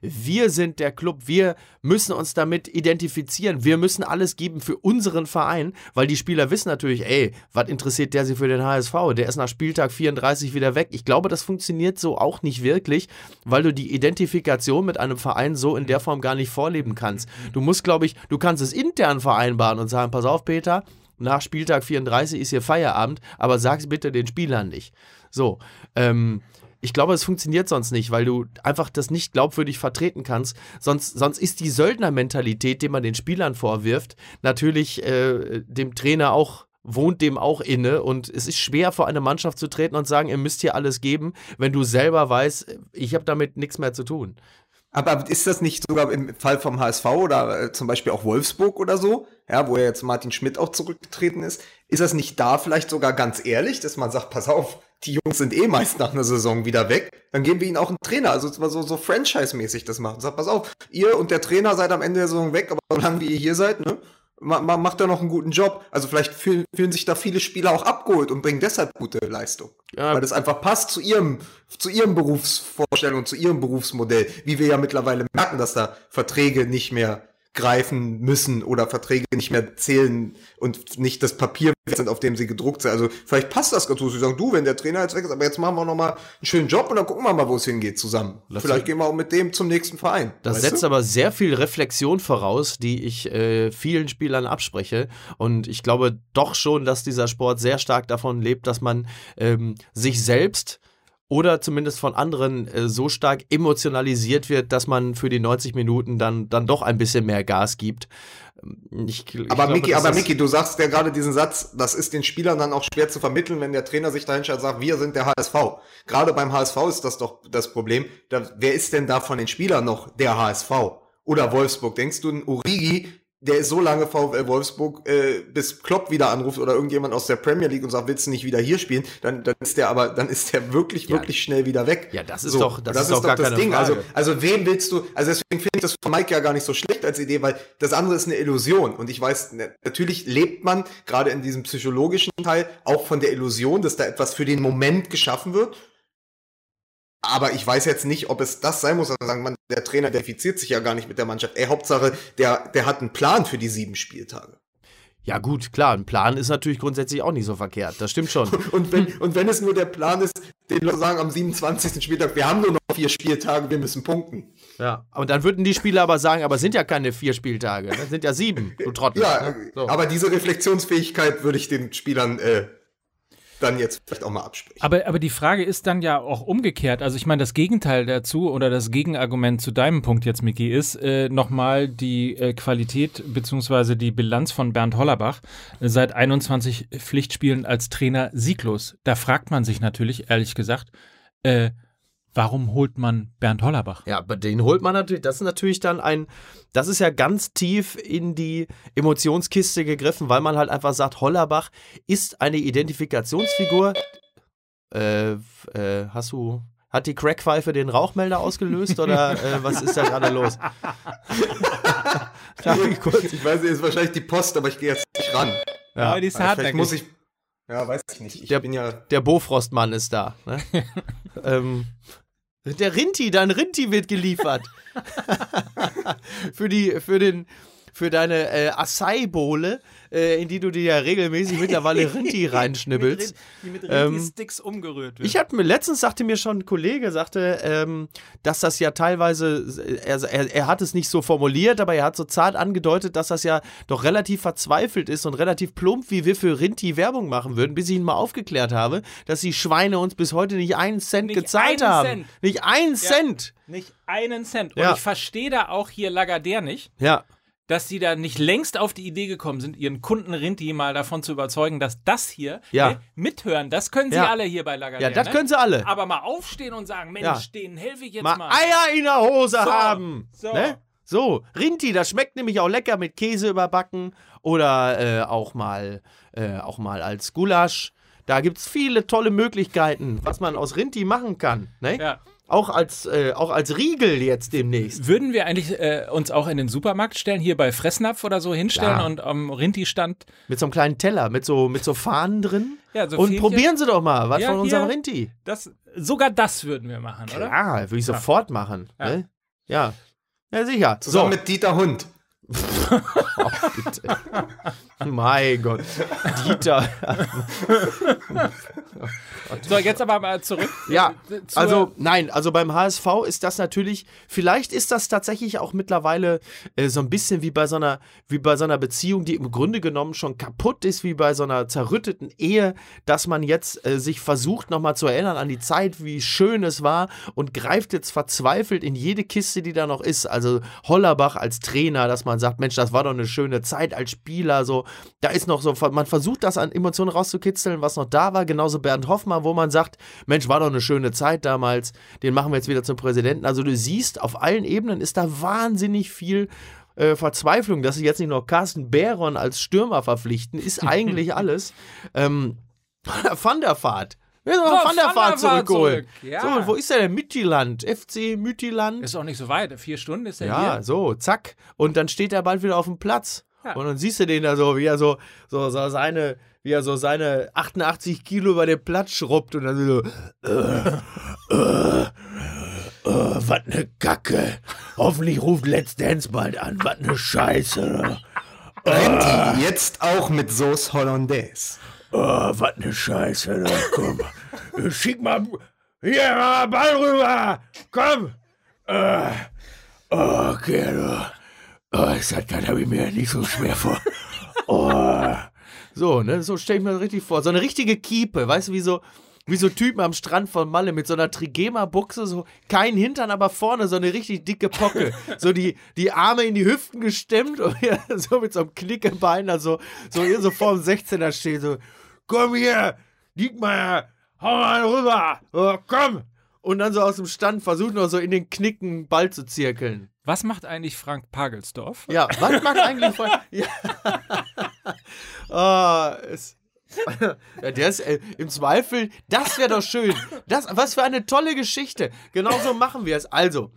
wir sind der Club, wir müssen uns damit identifizieren, wir müssen alles geben für unseren Verein, weil die Spieler wissen natürlich, ey, was interessiert der sich für den HSV? Der ist nach Spieltag 34 wieder weg. Ich glaube, das funktioniert so auch nicht wirklich, weil du die Identifikation mit einem Verein so in der Form gar nicht vorleben kannst. Du musst, glaube ich, du kannst es intern vereinbaren und sagen, pass auf, Peter, nach Spieltag 34 ist hier Feierabend, aber sag's bitte den Spielern nicht. So, ähm, ich glaube, es funktioniert sonst nicht, weil du einfach das nicht glaubwürdig vertreten kannst. Sonst, sonst ist die Söldnermentalität, die man den Spielern vorwirft, natürlich äh, dem Trainer auch wohnt dem auch inne und es ist schwer vor eine Mannschaft zu treten und sagen, ihr müsst hier alles geben, wenn du selber weißt, ich habe damit nichts mehr zu tun. Aber ist das nicht sogar im Fall vom HSV oder äh, zum Beispiel auch Wolfsburg oder so, ja, wo ja jetzt Martin Schmidt auch zurückgetreten ist, ist das nicht da vielleicht sogar ganz ehrlich, dass man sagt, pass auf, die Jungs sind eh meist nach einer Saison wieder weg, dann geben wir ihnen auch einen Trainer, also so, so Franchise-mäßig das machen. Sagt, pass auf, ihr und der Trainer seid am Ende der Saison weg, aber solange wie ihr hier seid, ne, ma, ma, macht er noch einen guten Job. Also vielleicht fühlen, fühlen sich da viele Spieler auch abgeholt und bringen deshalb gute Leistung. Ja. Weil das einfach passt zu ihrem, zu ihrem Berufsvorstellung, zu ihrem Berufsmodell. Wie wir ja mittlerweile merken, dass da Verträge nicht mehr greifen müssen oder Verträge nicht mehr zählen und nicht das Papier sind, auf dem sie gedruckt sind. Also vielleicht passt das ganz gut. Sie sagen, du, wenn der Trainer jetzt weg ist, aber jetzt machen wir noch mal einen schönen Job und dann gucken wir mal, wo es hingeht zusammen. Das- vielleicht gehen wir auch mit dem zum nächsten Verein. Das setzt du? aber sehr viel Reflexion voraus, die ich äh, vielen Spielern abspreche. Und ich glaube doch schon, dass dieser Sport sehr stark davon lebt, dass man ähm, sich selbst oder zumindest von anderen äh, so stark emotionalisiert wird, dass man für die 90 Minuten dann, dann doch ein bisschen mehr Gas gibt. Ähm, Ich, ich Aber Miki, aber Miki, du sagst ja gerade diesen Satz, das ist den Spielern dann auch schwer zu vermitteln, wenn der Trainer sich dahin stellt und sagt, wir sind der HSV. Gerade beim HSV ist das doch das Problem. Da, wer ist denn da von den Spielern noch der HSV? Oder Wolfsburg? Denkst du, ein Urigi, der ist so lange VfL Wolfsburg, äh, bis Klopp wieder anruft oder irgendjemand aus der Premier League und sagt, willst du nicht wieder hier spielen? Dann, dann ist der aber, dann ist der wirklich, Ja. wirklich schnell wieder weg. Ja, das ist doch- das das ist doch gar das Ding. Frage. Also, also wem willst du, also deswegen finde ich das von Mike ja gar nicht so schlecht als Idee, weil das andere ist eine Illusion. Und ich weiß, natürlich lebt man gerade in diesem psychologischen Teil auch von der Illusion, dass da etwas für den Moment geschaffen wird. Aber ich weiß jetzt nicht, ob es das sein muss, also sagen, man, der Trainer identifiziert sich ja gar nicht mit der Mannschaft. Ey, Hauptsache, der, der hat einen Plan für die sieben Spieltage. Ja gut, klar, ein Plan ist natürlich grundsätzlich auch nicht so verkehrt. Das stimmt schon. [LAUGHS] Und wenn, und wenn es nur der Plan ist, den Leute sagen am 27. Spieltag, wir haben nur noch vier Spieltage, wir müssen punkten. Ja. Und dann würden die Spieler aber sagen, aber es sind ja keine vier Spieltage, das sind ja sieben, du Trottel. Ja, ne? so. aber diese Reflexionsfähigkeit würde ich den Spielern äh, dann jetzt vielleicht auch mal absprechen. Aber, aber die Frage ist dann ja auch umgekehrt. Also ich meine, das Gegenteil dazu oder das Gegenargument zu deinem Punkt jetzt, Miki, ist äh, nochmal die äh, Qualität beziehungsweise die Bilanz von Bernd Hollerbach äh, seit 21 Pflichtspielen als Trainer sieglos. Da fragt man sich natürlich, ehrlich gesagt, äh, Warum holt man Bernd Hollerbach? Ja, aber den holt man natürlich, das ist natürlich dann ein, das ist ja ganz tief in die Emotionskiste gegriffen, weil man halt einfach sagt, Hollerbach ist eine Identifikationsfigur. Äh, äh, hast du, hat die Crackpfeife den Rauchmelder ausgelöst oder [LAUGHS] äh, was ist da gerade los? [LAUGHS] Darf ich kurz? Ich weiß, es ist wahrscheinlich die Post, aber ich gehe jetzt nicht ran. Ja, aber die ist hart. muss ich. Ja, weiß ich nicht. Ich Der- bin ja. Der Bofrostmann ist da. Ne? [LAUGHS] ähm, der Rinti, dein Rinti wird geliefert. [LAUGHS] für, die, für, den, für deine äh, Acai-Bowle, äh, in die du dir ja regelmäßig mittlerweile [LAUGHS] Rinti reinschnibbelst. Die mit Ähm, Rinti-Sticks umgerührt wird. Ich hatte mir letztens sagte mir schon ein Kollege, sagte, ähm, dass das ja teilweise, er, er, er hat es nicht so formuliert, aber er hat so zart angedeutet, dass das ja doch relativ verzweifelt ist und relativ plump, wie wir für Rinti Werbung machen würden, bis ich ihn mal aufgeklärt habe, dass die Schweine uns bis heute nicht einen Cent Nicht gezahlt einen haben. Cent. Nicht einen Cent. Nicht einen Cent. Und Ja. ich verstehe da auch hier Lagardère nicht, Ja. Dass sie da nicht längst auf die Idee gekommen sind, ihren Kunden Rinti mal davon zu überzeugen, dass das hier Ja. ne, mithören. Das können sie Ja. alle hier bei Lagardère. Ja, das ne? können sie alle. Aber mal aufstehen und sagen, Mensch, Ja. denen helfe ich jetzt mal, mal. Eier in der Hose So, haben. so. Ne? So, Rinti, das schmeckt nämlich auch lecker mit Käse überbacken oder äh, auch, mal, äh, auch mal als Gulasch. Da gibt es viele tolle Möglichkeiten, was man aus Rinti machen kann. Ne? Ja. Auch, als, äh, auch als Riegel jetzt demnächst. Würden wir eigentlich äh, uns auch in den Supermarkt stellen, hier bei Fressnapf oder so hinstellen Ja. und am Rinti-Stand Mit so einem kleinen Teller, mit so, mit so Fahnen drin. Ja, so Und Fähnchen. probieren Sie doch mal was Ja, von unserem hier. Rinti. das, sogar das würden wir machen, oder? Klar, würde ich sofort machen. Ja. Ne? Ja. Ja, sicher. Zusammen so. mit Dieter Hund. Oh, bitte. mein Gott. Dieter. So, jetzt aber mal zurück. Ja, also nein, also beim HSV ist das natürlich, vielleicht ist das tatsächlich auch mittlerweile äh, so ein bisschen wie bei so einer, wie bei so einer Beziehung, die im Grunde genommen schon kaputt ist, wie bei so einer zerrütteten Ehe, dass man jetzt äh, sich versucht nochmal zu erinnern an die Zeit, wie schön es war und greift jetzt verzweifelt in jede Kiste, die da noch ist. Also Hollerbach als Trainer, dass man sagt, Mensch, das war doch eine schöne Zeit als Spieler, so, da ist noch so, man versucht das an Emotionen rauszukitzeln, was noch da war, genauso Bernd Hoffmann, wo man sagt, Mensch, war doch eine schöne Zeit damals, den machen wir jetzt wieder zum Präsidenten. Also du siehst, auf allen Ebenen ist da wahnsinnig viel äh, Verzweiflung, dass sie jetzt nicht noch Carsten Behron als Stürmer verpflichten, ist [LAUGHS] eigentlich alles. Ähm, [LAUGHS] Van der Vaart. Wir müssen noch So, Van der Vaart zurückholen. zurück, ja. So, wo ist der denn? Müttiland, FC Müttiland. Ist auch nicht so weit. Vier Stunden ist er Ja, hier. so, zack. Und dann steht er bald wieder auf dem Platz. Ja. Und dann siehst du den da so, wie er so, so, so seine, wie er so seine 88 Kilo über den Platz schrubbt und dann so, äh, äh, äh, was ne Kacke. Hoffentlich ruft Let's Dance bald an. Was ne Scheiße. Rinti, jetzt auch mit Sauce Hollandaise. Oh, was ne Scheiße. Na, komm. Äh, Schick mal. Hier, mal Ball rüber. Komm. Äh, okay, du. Oh, das habe ich mir nicht so schwer vor. Oh. So, ne, so stelle ich mir das richtig vor. So eine richtige Kiepe, weißt du, wie so, wie so Typen am Strand von Malle mit so einer Trigema-Buchse, so kein Hintern, aber vorne so eine richtig dicke Pocke. [LAUGHS] So die, die Arme in die Hüften gestemmt und ja, [LAUGHS] so mit so einem Knickebein, also so so vor dem 16er steht, so, komm hier, Diekmeier, hau mal rüber, oh, komm. Und dann so aus dem Stand versucht noch so in den Knicken Ball zu zirkeln. Was macht eigentlich Frank Pagelsdorf? Ja, was macht eigentlich [LAUGHS] Frank? Ja. Ah, es, [LAUGHS] ja, der ist äh, im Zweifel, das wäre doch schön. Das, was für eine tolle Geschichte. Genauso machen wir es. Also,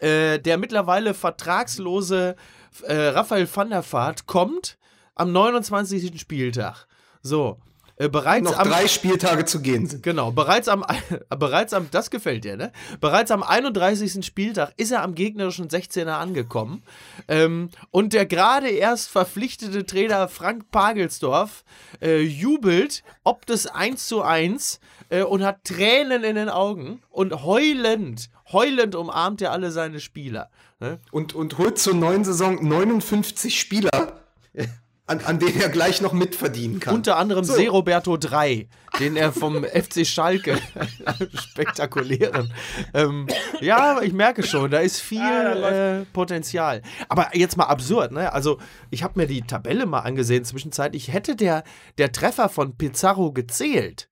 äh, der mittlerweile vertragslose äh, Raphael van der Vaart kommt am 29. Spieltag. So, äh, bereits Noch am drei Spieltage zu gehen sind. Genau, bereits am, [LAUGHS] bereits am, das gefällt dir, ne? Bereits am 31. Spieltag ist er am gegnerischen 16er angekommen. Ähm, und der gerade erst verpflichtete Trainer Frank Pagelsdorf äh, jubelt ob des 1 zu 1 äh, und hat Tränen in den Augen und heulend, heulend umarmt er alle seine Spieler. Ne? Und, und holt zur neuen Saison 59 Spieler, [LAUGHS] an, an denen er gleich noch mitverdienen kann. Unter anderem Se Roberto 3, den er vom [LAUGHS] FC Schalke [LAUGHS] spektakulären. Ähm, ja, ich merke schon, da ist viel äh, Potenzial. Aber jetzt mal absurd, ne? Also, ich habe mir die Tabelle mal angesehen zwischenzeitlich. Hätte der, der Treffer von Pizarro gezählt,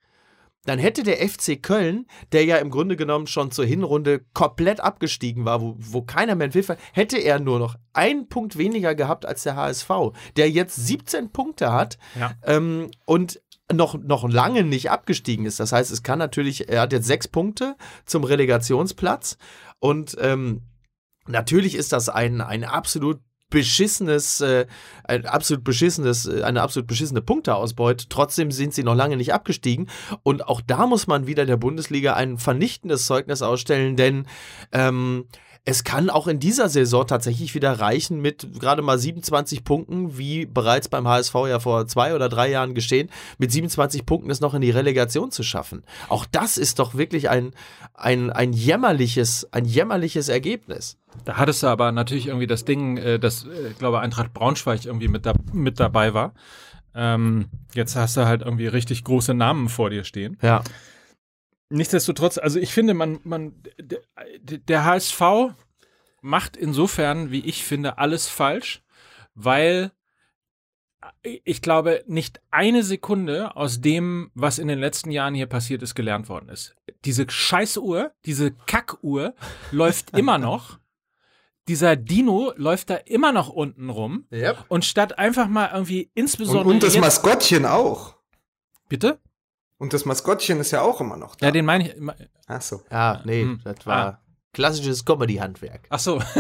dann hätte der FC Köln, der ja im Grunde genommen schon zur Hinrunde komplett abgestiegen war, wo, wo keiner mehr Hilfe, hätte er nur noch einen Punkt weniger gehabt als der HSV, der jetzt 17 Punkte hat Ja. ähm, und noch, noch lange nicht abgestiegen ist. Das heißt, es kann natürlich, er hat jetzt sechs Punkte zum Relegationsplatz und ähm, natürlich ist das ein, ein absolut beschissenes, äh, ein absolut beschissenes, äh, eine absolut beschissene Punkteausbeute. Trotzdem sind sie noch lange nicht abgestiegen. Und auch da muss man wieder der Bundesliga ein vernichtendes Zeugnis ausstellen, denn ähm, es kann auch in dieser Saison tatsächlich wieder reichen mit gerade mal 27 Punkten, wie bereits beim HSV ja vor zwei oder drei Jahren geschehen, mit 27 Punkten es noch in die Relegation zu schaffen. Auch das ist doch wirklich ein, ein, ein jämmerliches, ein jämmerliches Ergebnis. Da hattest du aber natürlich irgendwie das Ding, äh, dass, äh, ich glaube, Eintracht Braunschweig irgendwie mit, da, mit dabei war. Ähm, jetzt hast du halt irgendwie richtig große Namen vor dir stehen. Ja. Nichtsdestotrotz, also ich finde, man, man, der, HSV macht insofern, wie ich finde, alles falsch, weil ich glaube, nicht eine Sekunde aus dem, was in den letzten Jahren hier passiert ist, gelernt worden ist. Diese Scheißuhr, diese Kackuhr [LAUGHS] läuft immer noch. Dieser Dino läuft da immer noch unten rum. Yep. Und statt einfach mal irgendwie Und, insbesondere. und das jetzt, Maskottchen auch. bitte? Und das Maskottchen ist ja auch immer noch da. Ja, den meine ich. Ach so. Ja, nee, Hm. das war klassisches Comedy-Handwerk. Ach so. [LAUGHS]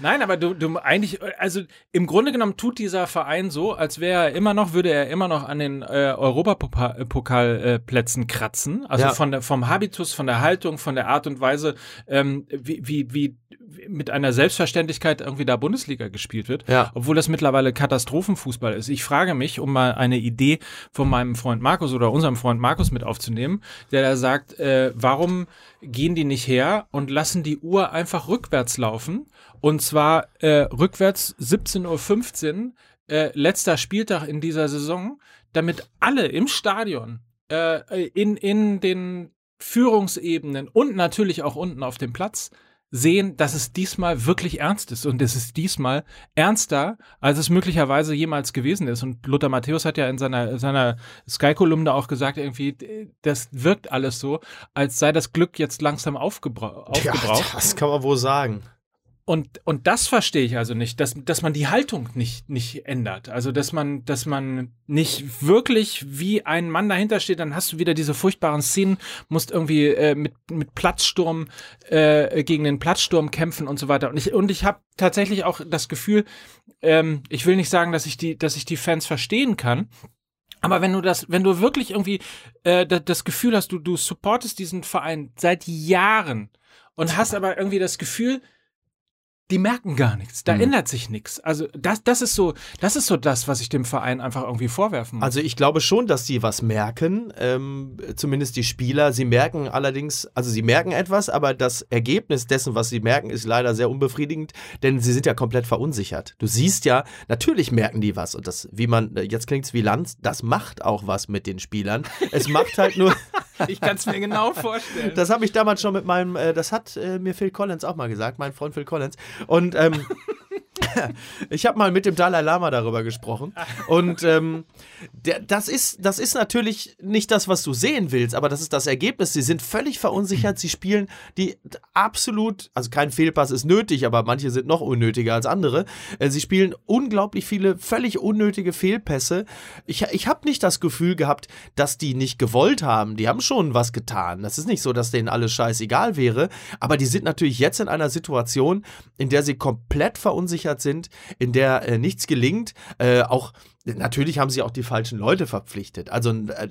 Nein, aber du, du eigentlich, also im Grunde genommen tut dieser Verein so, als wäre er immer noch, würde er immer noch an den äh, Europapokalplätzen kratzen. Also Ja. von der, vom Habitus, von der Haltung, von der Art und Weise, ähm, wie, wie, wie mit einer Selbstverständlichkeit irgendwie da Bundesliga gespielt wird. Ja. Obwohl das mittlerweile Katastrophenfußball ist. Ich frage mich, um mal eine Idee von meinem Freund Markus oder unserem Freund Markus mit aufzunehmen, der da sagt, äh, warum gehen die nicht her und lassen die Uhr einfach rückwärts laufen? Und zwar äh, rückwärts 17.15 Uhr, äh, letzter Spieltag in dieser Saison, damit alle im Stadion, äh, in, in den Führungsebenen und natürlich auch unten auf dem Platz sehen, dass es diesmal wirklich ernst ist und es ist diesmal ernster, als es möglicherweise jemals gewesen ist. Und Lothar Matthäus hat ja in seiner, seiner Sky-Kolumne auch gesagt, irgendwie, das wirkt alles so, als sei das Glück jetzt langsam aufgebra aufgebraucht. Ja, das kann man wohl sagen. Und, und das verstehe ich also nicht, dass, dass man die Haltung nicht, nicht ändert. Also, dass man, dass man nicht wirklich wie ein Mann dahinter steht, dann hast du wieder diese furchtbaren Szenen, musst irgendwie äh, mit, mit Platzsturm äh, gegen den Platzsturm kämpfen und so weiter. Und ich, und ich habe tatsächlich auch das Gefühl, ähm, ich will nicht sagen, dass ich die, dass ich die Fans verstehen kann. Aber wenn du das, wenn du wirklich irgendwie äh, da- das Gefühl hast, du, du supportest diesen Verein seit Jahren und hast aber irgendwie das Gefühl, die merken gar nichts. Da Mhm. ändert sich nichts. Also das, das ist so, das ist so das, was ich dem Verein einfach irgendwie vorwerfen muss. Also ich glaube schon, dass sie was merken, ähm, zumindest die Spieler. Sie merken allerdings, also sie merken etwas, aber das Ergebnis dessen, was sie merken, ist leider sehr unbefriedigend, denn sie sind ja komplett verunsichert. Du siehst ja, natürlich merken die was und das, wie man, äh, jetzt klingt's wie Lanz, das macht auch was mit den Spielern. Es macht halt nur, [LAUGHS] [LAUGHS] ich kann es mir genau vorstellen. das habe ich damals schon mit meinem, äh, das hat äh, mir Phil Collins auch mal gesagt, mein Freund Phil Collins. Und ähm, [LAUGHS] [LAUGHS] ich habe mal mit dem Dalai Lama darüber gesprochen. Und ähm, der, das, ist, das ist natürlich nicht das, was du sehen willst, aber das ist das Ergebnis. Sie sind völlig verunsichert. Sie spielen die absolut, also kein Fehlpass ist nötig, aber manche sind noch unnötiger als andere. Äh, Sie spielen unglaublich viele völlig unnötige Fehlpässe. Ich, ich habe nicht das Gefühl gehabt, dass die nicht gewollt haben. Die haben schon was getan. Das ist nicht so, dass denen alles scheißegal wäre. Aber die sind natürlich jetzt in einer Situation, in der sie komplett verunsichert sind, in der äh, nichts gelingt. Äh, auch Natürlich haben sie auch die falschen Leute verpflichtet. Also äh,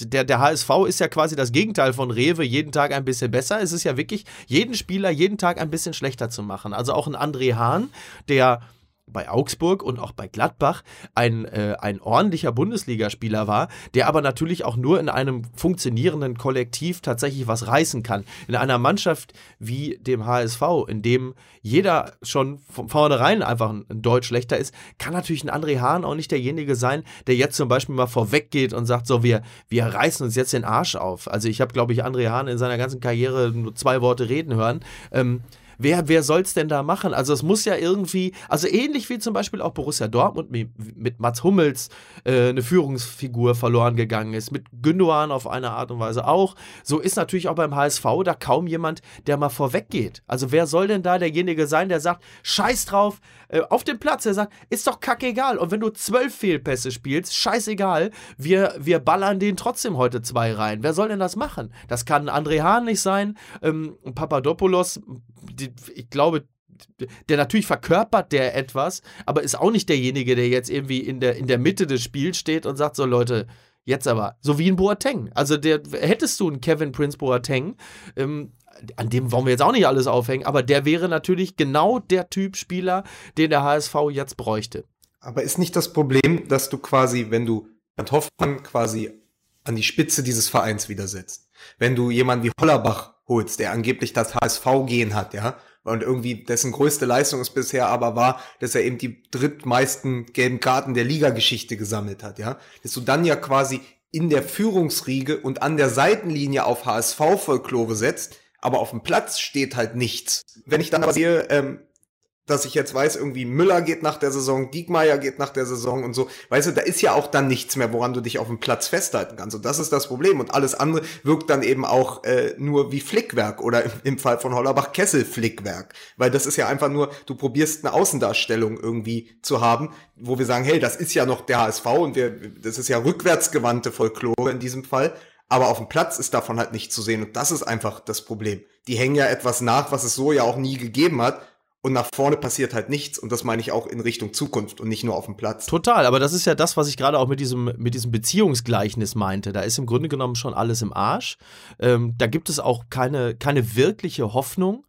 der, der HSV ist ja quasi das Gegenteil von Rewe, jeden Tag ein bisschen besser. Es ist ja wirklich, jeden Spieler jeden Tag ein bisschen schlechter zu machen. Also auch ein André Hahn, der bei Augsburg und auch bei Gladbach ein, äh, ein ordentlicher Bundesligaspieler war, der aber natürlich auch nur in einem funktionierenden Kollektiv tatsächlich was reißen kann. In einer Mannschaft wie dem HSV, in dem jeder schon von vornherein einfach ein, Deutsch schlechter ist, kann natürlich ein André Hahn auch nicht derjenige sein, der jetzt zum Beispiel mal vorweggeht und sagt, so, wir, wir reißen uns jetzt den Arsch auf. Also ich habe, glaube ich, André Hahn in seiner ganzen Karriere nur zwei Worte reden hören. Ähm, wer, wer soll's denn da machen? Also es muss ja irgendwie, also ähnlich wie zum Beispiel auch Borussia Dortmund mit, Mats Hummels äh, eine Führungsfigur verloren gegangen ist, mit Gündogan auf eine Art und Weise auch. So ist natürlich auch beim HSV da kaum jemand, der mal vorweg geht. Also wer soll denn da derjenige sein, der sagt, scheiß drauf, äh, auf dem Platz, der sagt, ist doch kackegal. Und wenn du zwölf Fehlpässe spielst, scheißegal, wir, wir ballern den trotzdem heute zwei rein. Wer soll denn das machen? Das kann André Hahn nicht sein, ähm, Papadopoulos, ich glaube, der natürlich verkörpert der etwas, aber ist auch nicht derjenige, der jetzt irgendwie in der, in der Mitte des Spiels steht und sagt so, Leute, jetzt aber, so wie ein Boateng. Also der, hättest du einen Kevin Prince Boateng, ähm, an dem wollen wir jetzt auch nicht alles aufhängen, aber der wäre natürlich genau der Typ Spieler, den der HSV jetzt bräuchte. Aber ist nicht das Problem, dass du quasi, wenn du Bernd Hoffmann quasi an die Spitze dieses Vereins widersetzt, wenn du jemanden wie Hollerbach holst, der angeblich das HSV-Gehen hat, ja, und irgendwie dessen größte Leistung es bisher aber war, dass er eben die drittmeisten gelben Karten der Ligageschichte gesammelt hat, ja, dass du dann ja quasi in der Führungsriege und an der Seitenlinie auf HSV-Folklore setzt, aber auf dem Platz steht halt nichts. Wenn ich dann aber sehe, ähm, dass ich jetzt weiß, irgendwie Müller geht nach der Saison, Diekmeyer geht nach der Saison und so. Weißt du, da ist ja auch dann nichts mehr, woran du dich auf dem Platz festhalten kannst. Und das ist das Problem. Und alles andere wirkt dann eben auch äh, nur wie Flickwerk oder im, Fall von Hollerbach Kessel-Flickwerk. Weil das ist ja einfach nur, du probierst eine Außendarstellung irgendwie zu haben, wo wir sagen, hey, das ist ja noch der HSV und wir, das ist ja rückwärtsgewandte Folklore in diesem Fall. Aber auf dem Platz ist davon halt nicht zu sehen. Und das ist einfach das Problem. Die hängen ja etwas nach, was es so ja auch nie gegeben hat und nach vorne passiert halt nichts und das meine ich auch in Richtung Zukunft und nicht nur auf dem Platz. Total, aber das ist ja das, was ich gerade auch mit diesem, mit diesem Beziehungsgleichnis meinte. Da ist im Grunde genommen schon alles im Arsch. Ähm, da gibt es auch keine, keine wirkliche Hoffnung.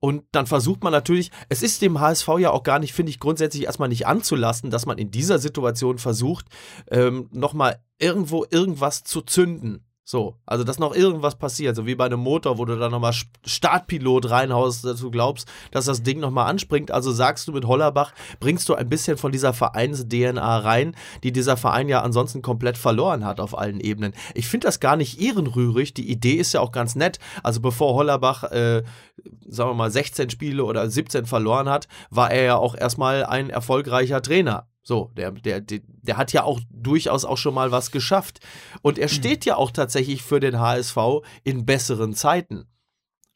Und dann versucht man natürlich, es ist dem HSV ja auch gar nicht, finde ich, grundsätzlich erstmal nicht anzulassen, dass man in dieser Situation versucht, ähm, nochmal irgendwo irgendwas zu zünden. So, also dass noch irgendwas passiert, so wie bei einem Motor, wo du dann nochmal Startpilot reinhaust, dass du glaubst, dass das Ding nochmal anspringt. Also sagst du mit Hollerbach, bringst du ein bisschen von dieser Vereins-DNA rein, die dieser Verein ja ansonsten komplett verloren hat auf allen Ebenen. Ich finde das gar nicht ehrenrührig. Die Idee ist ja auch ganz nett. Also bevor Hollerbach, äh, sagen wir mal, 16 Spiele oder 17 verloren hat, war er ja auch erstmal ein erfolgreicher Trainer. So, der, der, der, hat ja auch durchaus auch schon mal was geschafft. Und er steht ja auch tatsächlich für den HSV in besseren Zeiten.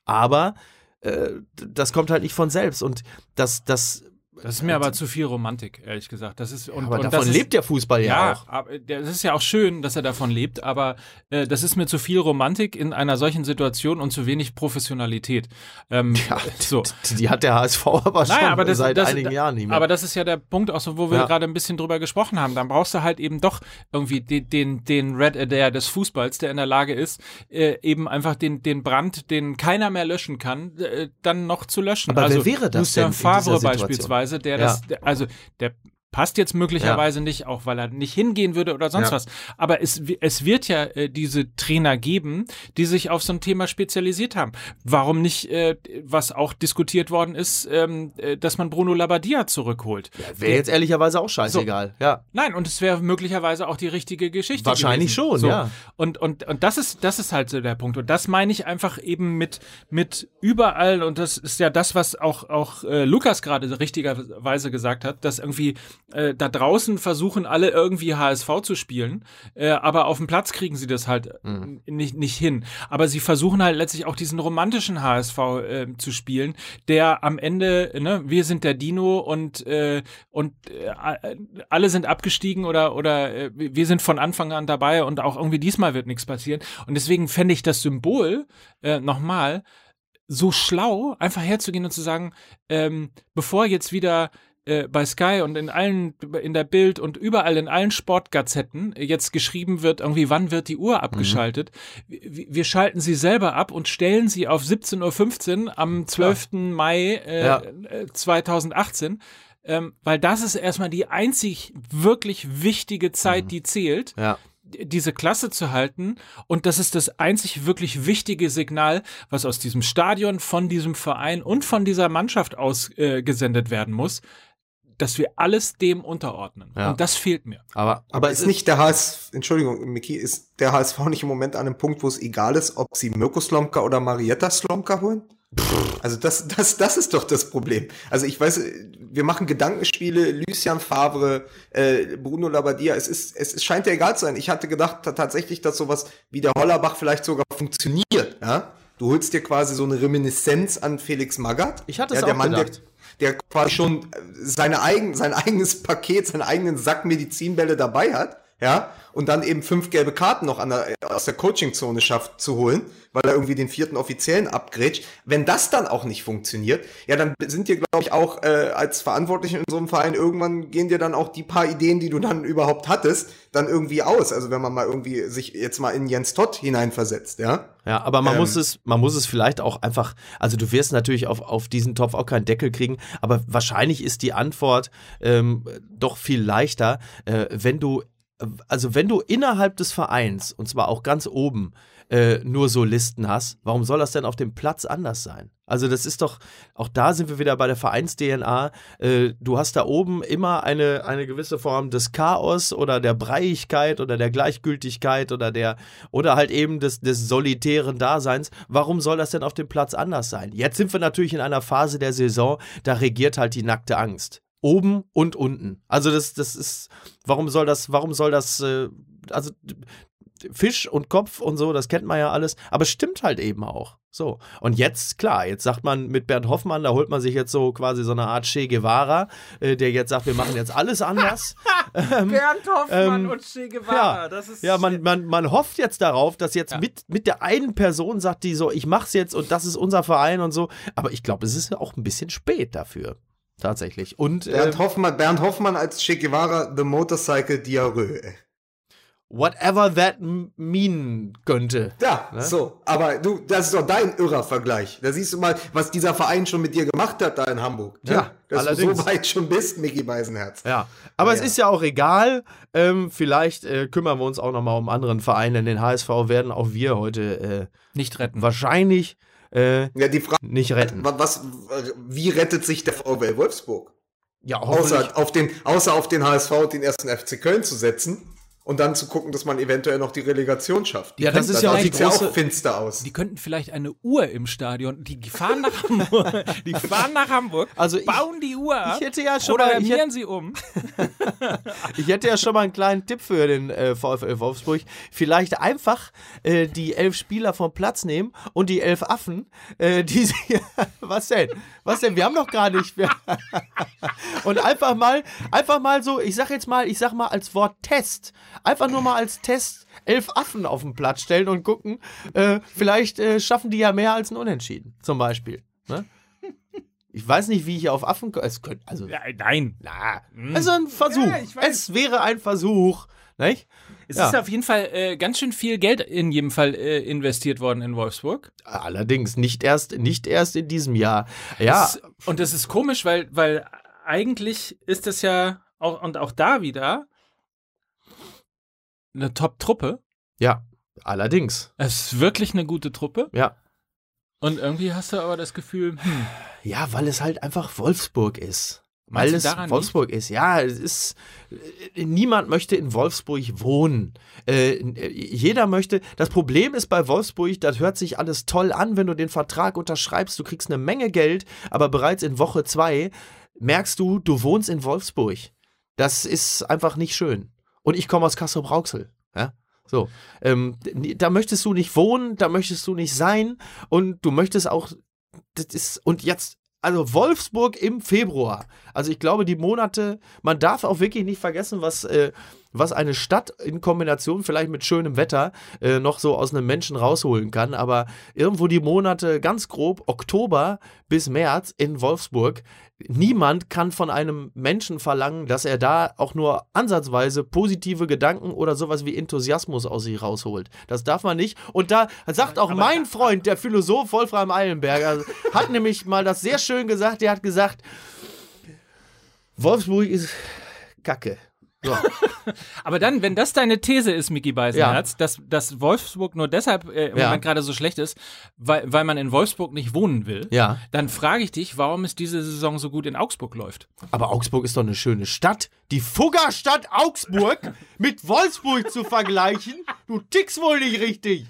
Aber äh, das kommt halt nicht von selbst. Und das, das das ist mir aber zu viel Romantik, ehrlich gesagt. Das ist, und, aber und davon lebt der Fußball ja, ja auch. Das ist ja auch schön, dass er davon lebt, aber äh, das ist mir zu viel Romantik in einer solchen Situation und zu wenig Professionalität. Ähm, [LAUGHS] ja, so. die, die, hat der HSV aber schon aber das, seit das, einigen das, Jahren nicht mehr. Aber das ist ja der Punkt, auch so, wo wir ja. gerade ein bisschen drüber gesprochen haben. Dann brauchst du halt eben doch irgendwie den, den, den Red Adair des Fußballs, der in der Lage ist, äh, eben einfach den, den Brand, den keiner mehr löschen kann, äh, dann noch zu löschen. Aber also, wer wäre das Lucien denn Favre beispielsweise, der ja. das, der, also der passt jetzt möglicherweise ja. nicht, auch weil er nicht hingehen würde oder sonst ja. was. Aber es, es wird ja äh, diese Trainer geben, die sich auf so ein Thema spezialisiert haben. Warum nicht, äh, was auch diskutiert worden ist, ähm, äh, dass man Bruno Labbadia zurückholt? Ja, wäre jetzt ehrlicherweise auch scheißegal. So. Ja. Nein, und es wäre möglicherweise auch die richtige Geschichte. Wahrscheinlich gewesen. schon, so. ja. Und, und, und das ist, das ist halt so der Punkt. Und das meine ich einfach eben mit, mit überall, und das ist ja das, was auch, auch äh, Lukas gerade richtigerweise gesagt hat, dass irgendwie äh, da draußen versuchen alle irgendwie HSV zu spielen, äh, aber auf dem Platz kriegen sie das halt mhm. nicht, nicht hin. Aber sie versuchen halt letztlich auch diesen romantischen HSV äh, zu spielen, der am Ende, ne, wir sind der Dino und, äh, und äh, alle sind abgestiegen oder, oder äh, wir sind von Anfang an dabei und auch irgendwie diesmal wird nichts passieren. Und deswegen fände ich das Symbol äh, nochmal so schlau, einfach herzugehen und zu sagen, ähm, bevor jetzt wieder äh, bei Sky und in allen, in der Bild und überall in allen Sportgazetten jetzt geschrieben wird, irgendwie, wann wird die Uhr abgeschaltet? Mhm. Wir, wir, schalten sie selber ab und stellen sie auf 17.15 Uhr am 12. Ja. Mai äh, ja. 2018. Äh, ähm, weil das ist erstmal die einzig wirklich wichtige Zeit, mhm. die zählt. Ja diese Klasse zu halten. Und das ist das einzig wirklich wichtige Signal, was aus diesem Stadion, von diesem Verein und von dieser Mannschaft ausgesendet äh, werden muss dass wir alles dem unterordnen. Ja. Und das fehlt mir. Aber, aber ist nicht der HSV, Entschuldigung, Miki, ist der HSV nicht im Moment an einem Punkt, wo es egal ist, ob sie Mirko Slomka oder Marietta Slomka holen? Also das, das, das ist doch das Problem. Also ich weiß, wir machen Gedankenspiele, Lucien Favre, äh, Bruno Labbadia, es ist, es, es scheint ja egal zu sein. Ich hatte gedacht tatsächlich, dass sowas wie der Hollerbach vielleicht sogar funktioniert, ja. Du holst dir quasi so eine Reminiszenz an Felix Magath. Ich hatte es ja, der auch Mann, gedacht. Der, der quasi schon seine eigen, sein eigenes Paket, seinen eigenen Sack Medizinbälle dabei hat, ja, und dann eben fünf gelbe Karten noch der, aus der Coachingzone schafft zu holen, weil er irgendwie den vierten Offiziellen abgrätscht. Wenn das dann auch nicht funktioniert, ja, dann sind dir, glaube ich, auch äh, als Verantwortliche in so einem Verein irgendwann gehen dir dann auch die paar Ideen, die du dann überhaupt hattest, dann irgendwie aus. Also wenn man mal irgendwie sich jetzt mal in Jens Todd hineinversetzt, ja. Ja, aber man Ähm. muss es, man muss es vielleicht auch einfach, also du wirst natürlich auf, auf diesen Topf auch keinen Deckel kriegen, aber wahrscheinlich ist die Antwort ähm, doch viel leichter, äh, wenn du, also wenn du innerhalb des Vereins, und zwar auch ganz oben, äh, nur so Listen hast, warum soll das denn auf dem Platz anders sein? Also das ist doch, auch da sind wir wieder bei der Vereins-DNA. Äh, du hast da oben immer eine, eine gewisse Form des Chaos oder der Breiigkeit oder der Gleichgültigkeit oder der, oder halt eben des, des solitären Daseins. Warum soll das denn auf dem Platz anders sein? Jetzt sind wir natürlich in einer Phase der Saison, da regiert halt die nackte Angst. Oben und unten. Also das, das ist, warum soll das, warum soll das, äh, also Fisch und Kopf und so, das kennt man ja alles, aber es stimmt halt eben auch. So. Und jetzt, klar, jetzt sagt man mit Bernd Hoffmann, da holt man sich jetzt so quasi so eine Art Che Guevara, äh, der jetzt sagt, wir machen jetzt alles anders. [LAUGHS] Bernd Hoffmann ähm, und Che Guevara. ja, das ist ja man, man, man hofft jetzt darauf, dass jetzt Ja. mit, mit der einen Person sagt, die so, ich mach's jetzt und das ist unser Verein und so. Aber ich glaube, es ist ja auch ein bisschen spät dafür. Tatsächlich. Und äh, Bernd Hoffmann, Bernd Hoffmann als Che Guevara, The Motorcycle Diarrhoe. whatever that mean könnte. Ja, Ne? so. Aber du, das ist doch dein irrer Vergleich. Da siehst du mal, was dieser Verein schon mit dir gemacht hat da in Hamburg. Ja, dass allerdings. du so weit schon bist, Mickey Beisenherz. Ja, aber Ja, es ja. ist ja auch egal. Ähm, vielleicht äh, kümmern wir uns auch noch mal um anderen Vereine. Den HSV werden auch wir heute äh, nicht retten. wahrscheinlich äh, Ja, die Frage, nicht retten. wa- was, wie rettet sich der VfL Wolfsburg? Ja. Außer auf den, außer auf den HSV und den ersten FC Köln zu setzen und dann zu gucken, dass man eventuell noch die Relegation schafft. Ja, das Da- ist ja da auch die sieht's ja große- auch finster aus. Die könnten vielleicht eine Uhr im Stadion. Die fahren nach Hamburg. [LAUGHS] Die fahren nach Hamburg. Also ich- bauen die Uhr ab. Ich hätte ja schon mal, ich Programmieren hätte, sie um. [LAUGHS] ich hätte ja schon mal einen kleinen Tipp für den äh, VfL Wolfsburg. Vielleicht einfach äh, die elf Spieler vom Platz nehmen und die elf Affen, äh, die sie, [LAUGHS] was denn? Was denn? Wir haben doch gar nicht. [LAUGHS] Und einfach mal, einfach mal so, ich sag jetzt mal, ich sag mal als Wort Test, einfach nur mal als Test elf Affen auf den Platz stellen und gucken, äh, vielleicht äh, schaffen die ja mehr als ein Unentschieden, zum Beispiel. Ne? Ich weiß nicht, wie ich hier auf Affen, es könnte, also Ja, nein. na, also ein Versuch. Ja, es wäre ein Versuch. Nicht? Es Ja. ist auf jeden Fall äh, ganz schön viel Geld in jedem Fall äh, investiert worden in Wolfsburg. Allerdings nicht erst, nicht erst in diesem Jahr. Ja, Das, und das ist komisch, weil, weil eigentlich ist es ja auch, und auch da wieder eine Top-Truppe. ja, allerdings. Es ist wirklich eine gute Truppe. Ja. Und irgendwie hast du aber das Gefühl, hm, Ja, weil es halt einfach Wolfsburg ist. Weil es Wolfsburg ist. Ja, es ist. äh, Niemand möchte in Wolfsburg wohnen. Äh, jeder möchte. Das Problem ist bei Wolfsburg, das hört sich alles toll an, wenn du den Vertrag unterschreibst. Du kriegst eine Menge Geld, aber bereits in Woche zwei merkst du, du wohnst in Wolfsburg. Das ist einfach nicht schön. Und ich komme aus Kassel-Brauxel. Ja? So, ähm, da möchtest du nicht wohnen, da möchtest du nicht sein und du möchtest auch, das ist, und jetzt, also Wolfsburg im Februar. Also ich glaube, die Monate, man darf auch wirklich nicht vergessen, was, äh, was eine Stadt in Kombination vielleicht mit schönem Wetter äh, noch so aus einem Menschen rausholen kann. Aber irgendwo die Monate ganz grob, Oktober bis März in Wolfsburg, niemand kann von einem Menschen verlangen, dass er da auch nur ansatzweise positive Gedanken oder sowas wie Enthusiasmus aus sich rausholt. Das darf man nicht. Und da sagt auch mein Freund, der Philosoph Wolfram Eilenberger, hat nämlich mal das sehr schön gesagt. Der hat gesagt, Wolfsburg ist Kacke. So. [LAUGHS] Aber dann, wenn das deine These ist, Micky Beisenherz, dass, dass Wolfsburg nur deshalb äh, im Ja. Moment gerade so schlecht ist, weil, weil man in Wolfsburg nicht wohnen will, Ja. dann frage ich dich, warum es diese Saison so gut in Augsburg läuft. Aber Augsburg ist doch eine schöne Stadt. Die Fuggerstadt Augsburg mit Wolfsburg zu vergleichen, du tickst wohl nicht richtig.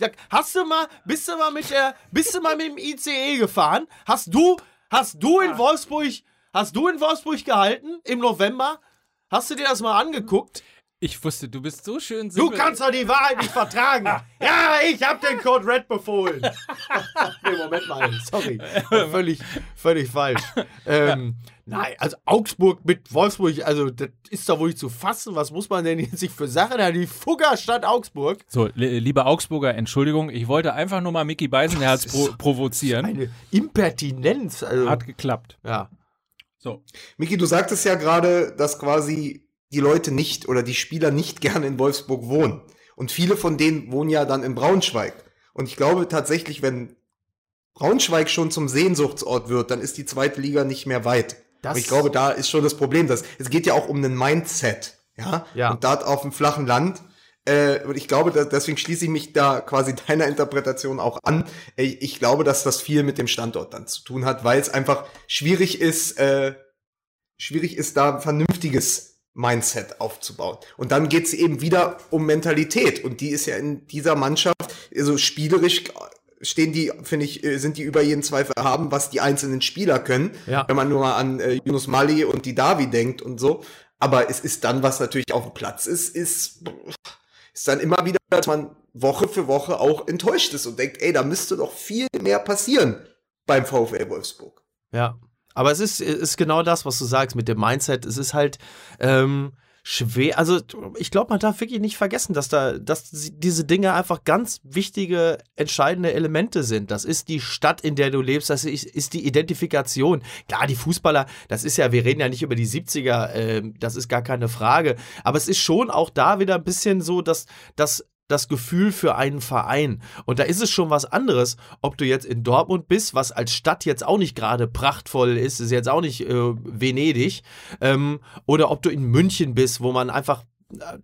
Ja, Hast du mal, bist du mal mit der, bist du mal mit dem ICE gefahren? Hast du, hast du in Wolfsburg, hast du in Wolfsburg gehalten im November? Hast du dir das mal angeguckt? Ich wusste, du bist so schön Du simpel. kannst doch die Wahrheit nicht vertragen. [LAUGHS] Ja, ich hab den Code Red befohlen. [LAUGHS] nee, Moment mal. Sorry. Völlig, völlig falsch. [LAUGHS] Ähm, nein, also Augsburg mit Wolfsburg, also das ist doch wohl nicht zu fassen. Was muss man denn jetzt sich für Sachen haben? Die Fuggerstadt Augsburg. So, li- lieber Augsburger, Entschuldigung, ich wollte einfach nur mal Mickey Beisenherz pro provozieren. Eine Impertinenz. Also, Hat geklappt. ja. So. Miki, du sagtest ja gerade, dass quasi die Leute nicht oder die Spieler nicht [LAUGHS] gerne in Wolfsburg wohnen. Und viele von denen wohnen ja dann in Braunschweig. Und ich glaube tatsächlich, wenn Braunschweig schon zum Sehnsuchtsort wird, dann ist die zweite Liga nicht mehr weit. Das- Aber ich glaube, da ist schon das Problem. Dass, es geht ja auch um ein Mindset. Ja. Ja. Und dort auf dem flachen Land. Äh, und ich glaube, deswegen schließe ich mich da quasi [LAUGHS] deiner Interpretation auch an. Äh, Ich glaube, dass das viel mit dem Standort dann zu tun hat, weil es einfach schwierig ist, äh, schwierig ist, da ein vernünftiges Mindset aufzubauen. Und dann geht's eben wieder um Mentalität. Und die ist ja in dieser Mannschaft, also spielerisch stehen die, finde ich, sind die über jeden Zweifel haben, was die einzelnen Spieler können. Ja. Wenn man nur mal an äh, Yunus Mali und die Davi denkt und so. Aber es ist dann, was natürlich auf dem Platz ist, ist, ist dann immer wieder, dass man Woche für Woche auch enttäuscht ist und denkt, ey, da müsste doch viel mehr passieren beim VfL Wolfsburg. Ja, aber es ist, ist genau das, was du sagst mit dem Mindset. Es ist halt ähm, schwer. Also ich glaube, man darf wirklich nicht vergessen, dass da, dass diese Dinge einfach ganz wichtige, entscheidende Elemente sind. Das ist die Stadt, in der du lebst. Das ist, die Identifikation. Klar, die Fußballer, das ist ja, wir reden ja nicht über die 70er. ähm, das ist gar keine Frage. Aber es ist schon auch da wieder ein bisschen so, dass, dass das Gefühl für einen Verein. Und da ist es schon was anderes, ob du jetzt in Dortmund bist, was als Stadt jetzt auch nicht gerade prachtvoll ist, ist jetzt auch nicht äh, Venedig, ähm, oder ob du in München bist, wo man einfach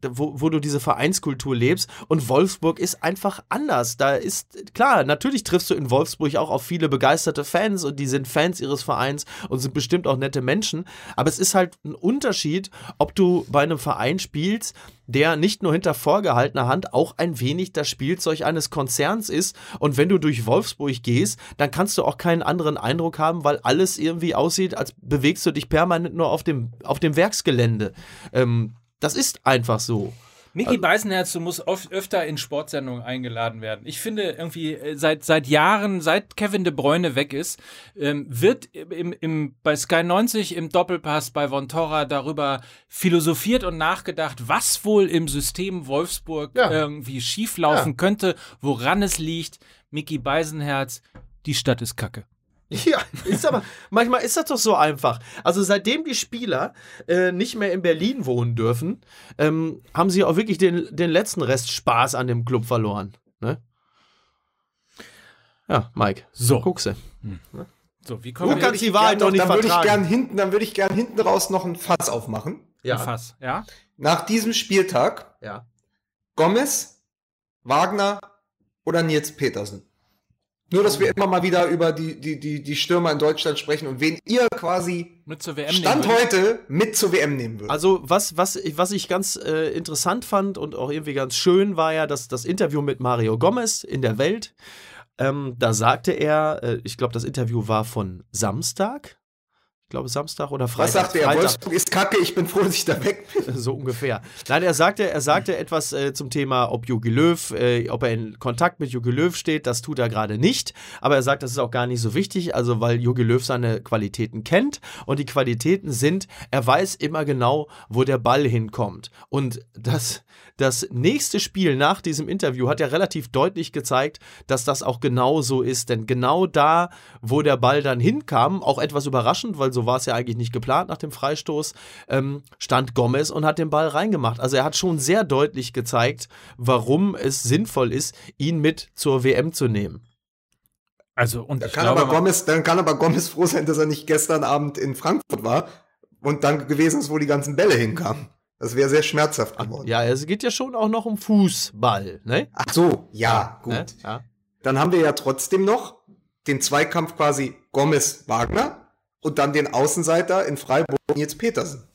wo, wo du diese Vereinskultur lebst. Und Wolfsburg ist einfach anders. Da ist, klar, natürlich triffst du in Wolfsburg auch auf viele begeisterte Fans und die sind Fans ihres Vereins und sind bestimmt auch nette Menschen. Aber es ist halt ein Unterschied, ob du bei einem Verein spielst, der nicht nur hinter vorgehaltener Hand auch ein wenig das Spielzeug eines Konzerns ist. Und wenn du durch Wolfsburg gehst, dann kannst du auch keinen anderen Eindruck haben, weil alles irgendwie aussieht, als bewegst du dich permanent nur auf dem, auf dem Werksgelände. Ähm, das ist einfach so. Mickey Beisenherz, du musst oft öfter in Sportsendungen eingeladen werden. Ich finde irgendwie äh, seit seit Jahren, seit Kevin de Bruyne weg ist, ähm, wird im, im bei Sky 90 im Doppelpass bei Von Torra darüber philosophiert und nachgedacht, was wohl im System Wolfsburg Ja. irgendwie schieflaufen könnte, woran es liegt. Mickey Beisenherz, die Stadt ist Kacke. [LAUGHS] Ja, ist aber, manchmal ist das doch so einfach. Also seitdem die Spieler äh, nicht mehr in Berlin wohnen dürfen, ähm, haben sie auch wirklich den, den letzten Rest Spaß an dem Club verloren. Ne? Ja, Mike, So. guckse. So, wie Du kommen wir kannst die Wahrheit doch, nicht dann würde ich vertragen. gern hinten, dann würde ich gern hinten raus noch ein Fass aufmachen. ja, Fass? Ja? Nach diesem Spieltag ja. Gomez, Wagner oder Nils Petersen. Nur, dass wir immer mal wieder über die, die, die, die Stürmer in Deutschland sprechen und wen ihr quasi Mit zur WM Stand nehmen würdet? heute mit zur WM nehmen würdet. Also was, was, ich- was ich ganz äh, interessant fand und auch irgendwie ganz schön war ja das, das Interview mit Mario Gomez in der Welt. Ähm, da sagte er, äh, ich glaube, das Interview war von Samstag. Ich glaube Samstag oder Freitag. Was sagt er? Freitag. Wolfsburg ist kacke, ich bin froh, dass ich da weg bin. [LAUGHS] So ungefähr. Nein, er sagte, er sagte etwas äh, zum Thema, ob Jogi Löw, äh, ob er in Kontakt mit Jogi Löw steht. Das tut er gerade nicht. Aber er sagt, das ist auch gar nicht so wichtig, also weil Jogi Löw seine Qualitäten kennt. Und die Qualitäten sind, er weiß immer genau, wo der Ball hinkommt. Und das, das nächste Spiel nach diesem Interview hat ja relativ deutlich gezeigt, dass das auch genau so ist. Denn genau da, wo der Ball dann hinkam, auch etwas überraschend, weil so war es ja eigentlich nicht geplant nach dem Freistoß, ähm, stand Gomez und hat den Ball reingemacht. Also er hat schon sehr deutlich gezeigt, warum es sinnvoll ist, ihn mit zur WM zu nehmen. Also, und Da ich kann glaube, aber Gomez, dann kann aber Gomez froh sein, dass er nicht gestern Abend in Frankfurt war und dann gewesen ist, wo die ganzen Bälle hinkamen. Das wäre sehr schmerzhaft geworden. Ja, es geht ja schon auch noch um Fußball, ne? Ach so, ja, gut. Ne? Ja. Dann haben wir ja trotzdem noch den Zweikampf quasi Gomez-Wagner und dann den Außenseiter in Freiburg Nils Petersen.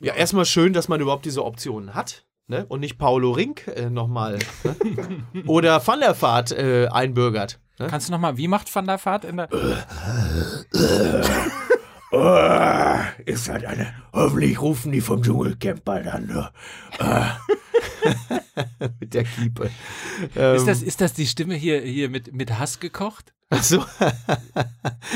Ja, erstmal schön, dass man überhaupt diese Optionen hat. ne? und nicht Paulo Rink äh, nochmal ne? [LAUGHS] oder Van der Vaart äh, einbürgert. Ne? Kannst du nochmal, wie macht Van der Vaart in der. [LAUGHS] Oh, ist halt eine. Hoffentlich rufen die vom Dschungelcamp bald an. Ne? [LAUGHS] [LAUGHS] Mit der Kiepe. Ist, Ähm, das, ist das die Stimme hier, hier mit, mit Hass gekocht? Achso.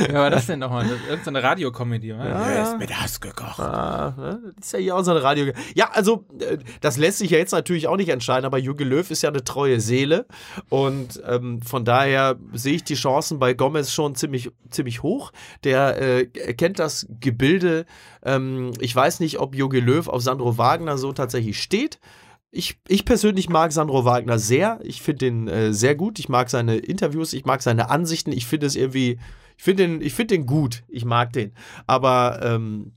Wer [LAUGHS] war das denn nochmal? Irgendeine Radiokomödie, oder? Er ist mit Hass gekocht. Ah, ne? Das ist ja hier auch so ein Radio. Ja, also, äh, das lässt sich ja jetzt natürlich auch nicht entscheiden, aber Jürgen Löw ist ja eine treue Seele. Und ähm, von daher sehe ich die Chancen bei Gomez schon ziemlich, ziemlich hoch. Der äh, kennt das Gebilde. Ähm, ich weiß nicht, ob Jürgen Löw auf Sandro Wagner so tatsächlich steht. Ich, ich persönlich mag Sandro Wagner sehr. Ich finde den äh, sehr gut. Ich mag seine Interviews, ich mag seine Ansichten. Ich finde es irgendwie, ich finde den, ich finde den gut. Ich mag den. Aber ähm,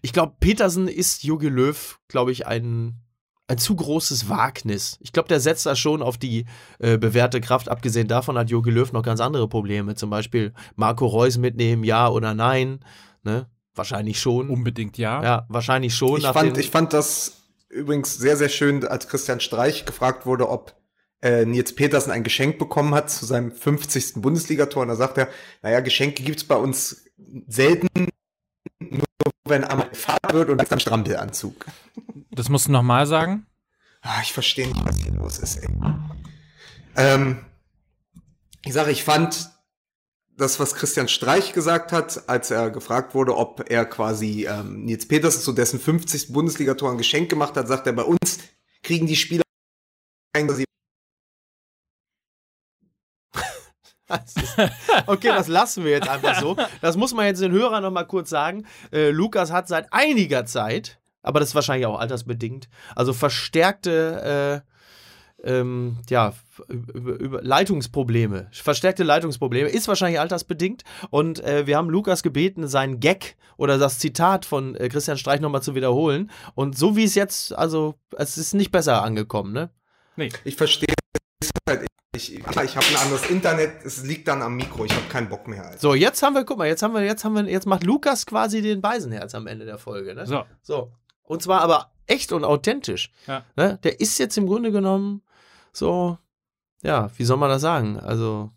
ich glaube, Petersen ist Jogi Löw, glaube ich, ein, ein zu großes Wagnis. Ich glaube, der setzt da schon auf die äh, bewährte Kraft. Abgesehen davon hat Jogi Löw noch ganz andere Probleme. Zum Beispiel Marco Reus mitnehmen, ja oder nein. Ne? Wahrscheinlich schon. Unbedingt ja. ja, wahrscheinlich schon. Ich nach fand, ich fand das übrigens sehr, sehr schön, als Christian Streich gefragt wurde, ob äh, Nils Petersen ein Geschenk bekommen hat zu seinem 50. Bundesligator. Und da sagt er, naja, Geschenke gibt's bei uns selten, nur wenn einmal gefahren wird und dann Strampelanzug. Das musst du nochmal sagen. Ah, ich verstehe nicht, was hier los ist, ey. Ähm, ich sage, ich fand das, was Christian Streich gesagt hat, als er gefragt wurde, ob er quasi ähm, Nils Petersen zu dessen 50. Bundesligator ein Geschenk gemacht hat, sagt er, bei uns kriegen die Spieler [LAUGHS] Okay, das lassen wir jetzt einfach so. Das muss man jetzt den Hörern noch mal kurz sagen. Äh, Lukas hat seit einiger Zeit, aber das ist wahrscheinlich auch altersbedingt, also verstärkte äh, ähm, ja, über, über Leitungsprobleme. Verstärkte Leitungsprobleme ist wahrscheinlich altersbedingt. Und äh, wir haben Lukas gebeten, seinen Gag oder das Zitat von äh, Christian Streich nochmal zu wiederholen. Und so wie es jetzt, also es ist nicht besser angekommen, ne? Nee. Ich verstehe es halt. Ich, ich habe ein anderes Internet, es liegt dann am Mikro, ich habe keinen Bock mehr. Alter. So, jetzt haben wir, guck mal, jetzt haben wir, jetzt haben wir, jetzt macht Lukas quasi den Beisenherz am Ende der Folge, ne? So. So. Und zwar aber echt und authentisch. Ja. Ne? Der ist jetzt im Grunde genommen so, ja, wie soll man das sagen? Also,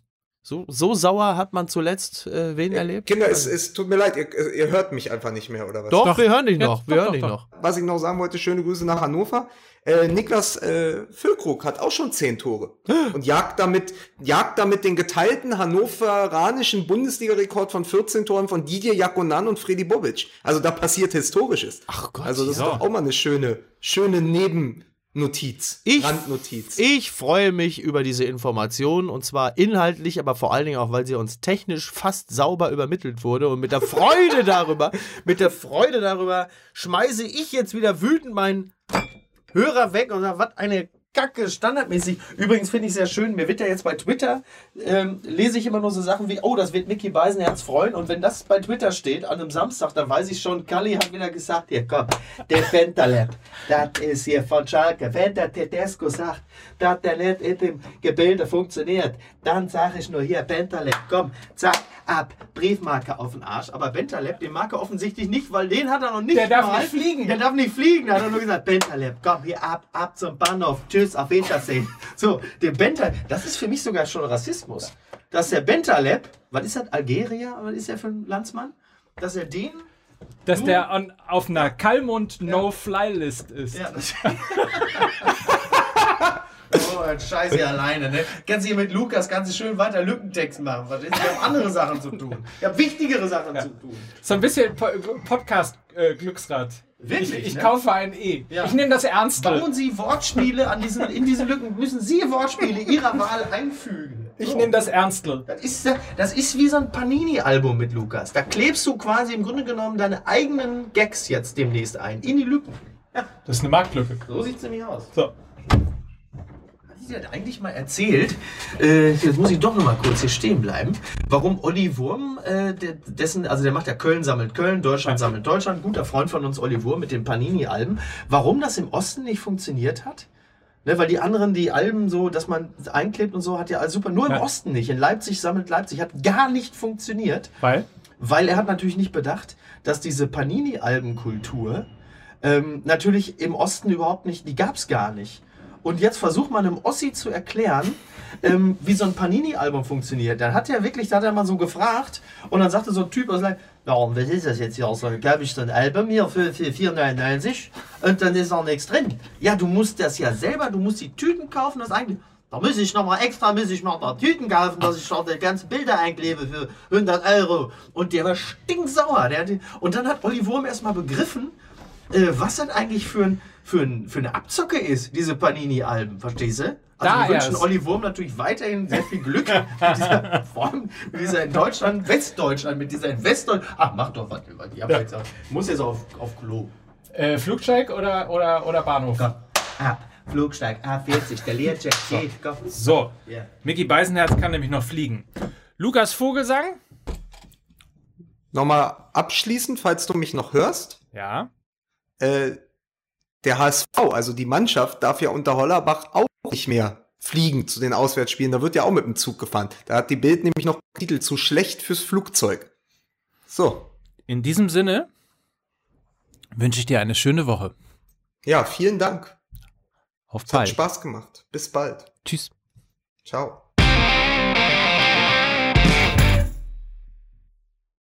so, so sauer hat man zuletzt äh, wen erlebt? Kinder, es, es tut mir leid, ihr, ihr hört mich einfach nicht mehr, oder was? Doch, Doch. wir hören dich Jetzt- noch. wir doch, hören doch, dich doch. noch. Was ich noch sagen wollte, schöne Grüße nach Hannover. Äh, Niklas äh, Füllkrug hat auch schon zehn Tore [GASPS] und jagt damit, jagt damit den geteilten hannoveranischen Bundesliga-Rekord von 14 Toren von Didier Jakonan und Freddy Bobic. Also da passiert Historisches. Ach Gott, Also das ja. ist doch auch mal eine schöne, schöne Nebennotiz, Ich- Randnotiz. Ich freue mich über diese Information und zwar inhaltlich, aber vor allen Dingen auch, weil sie uns technisch fast sauber übermittelt wurde und mit der Freude [LAUGHS] darüber, mit der Freude darüber schmeiße ich jetzt wieder wütend meinen Hörer weg und sage, was eine Kacke, standardmäßig. Übrigens finde ich sehr schön, mir wird ja jetzt bei Twitter, ähm, lese ich immer nur so Sachen wie, oh, das wird Mickey Beisenherz freuen. Und wenn das bei Twitter steht, an einem Samstag, dann weiß ich schon, Kalli hat wieder gesagt, hier komm, der Bentaleb, das ist hier von Schalke. Wenn der Tedesco sagt, dass der nicht in dem Gebilde funktioniert, dann sage ich nur hier, Bentaleb, komm, zack, ab, Briefmarke auf den Arsch. Aber Bentaleb, den mag er offensichtlich nicht, weil den hat er noch nicht Der darf mal. nicht fliegen. Der darf nicht fliegen. Da hat er nur gesagt, Bentaleb, komm hier ab, ab zum Bahnhof. Tschüss, auf Wiedersehen. [LAUGHS] So, der Bentaleb, das ist für mich sogar schon Rassismus. Dass der Bentaleb, was ist das, Algerier? Was ist der für ein Landsmann? Dass er den. Dass der an, auf einer Kalmund No-Fly-List ist. Ja, das [LAUGHS] [LAUGHS] Oh, scheiße alleine, ne? Kannst du hier mit Lukas ganz schön weiter Lückentext machen. Was ist? Wir haben andere Sachen zu tun. Wir haben wichtigere Sachen zu tun. So ein bisschen po Podcast-Glücksrad. Wirklich, Ich, ich ne? kaufe ein E. Ja. Ich nehme das ernst. Bauen Sie Wortspiele an diesen, in diese Lücken, müssen Sie Wortspiele Ihrer Wahl einfügen. Ich nehme das Ernstl. Das ist, das ist wie so ein Panini-Album mit Lukas. Da klebst du quasi im Grunde genommen deine eigenen Gags jetzt demnächst ein. In die Lücken. Das ist eine Marktlücke. So sieht's nämlich aus. So. Das eigentlich mal erzählt? Äh, jetzt muss ich doch noch mal kurz hier stehen bleiben. Warum Olli Wurm, äh, der, dessen, also der macht ja Köln sammelt Köln, Deutschland sammelt Deutschland, guter Freund von uns, Olli Wurm mit den Panini-Alben. Warum das im Osten nicht funktioniert hat? Ne, weil die anderen, die Alben so, dass man einklebt und so, hat ja alles super. Nur im Ja. Osten nicht. In Leipzig sammelt Leipzig. Hat gar nicht funktioniert. Weil? Weil er hat natürlich nicht bedacht, dass diese Panini-Albenkultur ähm, natürlich im Osten überhaupt nicht, die gab's gar nicht. Und jetzt versucht man einem Ossi zu erklären, ähm, wie so ein Panini-Album funktioniert. Dann hat er wirklich, da hat er mal so gefragt und dann sagte so ein Typ aus und was ist das jetzt hier? So, glaube ich, so ein Album hier für, für 4,99 und dann ist auch nichts drin. Ja, du musst das ja selber, du musst die Tüten kaufen, das eigentlich. Da muss ich noch mal extra, muss ich noch da Tüten kaufen, dass ich dort die ganzen Bilder einklebe für 100 Euro. Und der war stinksauer. Der, und dann hat Olli Wurm erst mal begriffen, äh, was das eigentlich für, ein, für, ein, für eine Abzocke ist, diese Panini-Alben, verstehst du? Also Da wir wünschen erst. Olli Wurm natürlich weiterhin sehr viel Glück mit dieser [LAUGHS] Form, mit dieser in Deutschland, Westdeutschland, mit dieser in Westdeutschland. Ach, mach doch was über die. Ja. Muss jetzt auf, auf Klo. Äh, Flugzeug oder, oder, oder Bahnhof? Ah, Flugsteig A40, der Learjet geht. Komm. So, Ja. Mickey Beisenherz kann nämlich noch fliegen. Lukas Vogelsang? Nochmal abschließend, falls du mich noch hörst. Ja. Äh, der HSV, also die Mannschaft, darf ja unter Hollerbach auch nicht mehr fliegen zu den Auswärtsspielen. Da wird ja auch mit dem Zug gefahren. Da hat die Bild nämlich noch Titel zu schlecht fürs Flugzeug. So. In diesem Sinne wünsche ich dir eine schöne Woche. Ja, vielen Dank. Auf Es hat bald. Spaß gemacht. Bis bald. Tschüss. Ciao.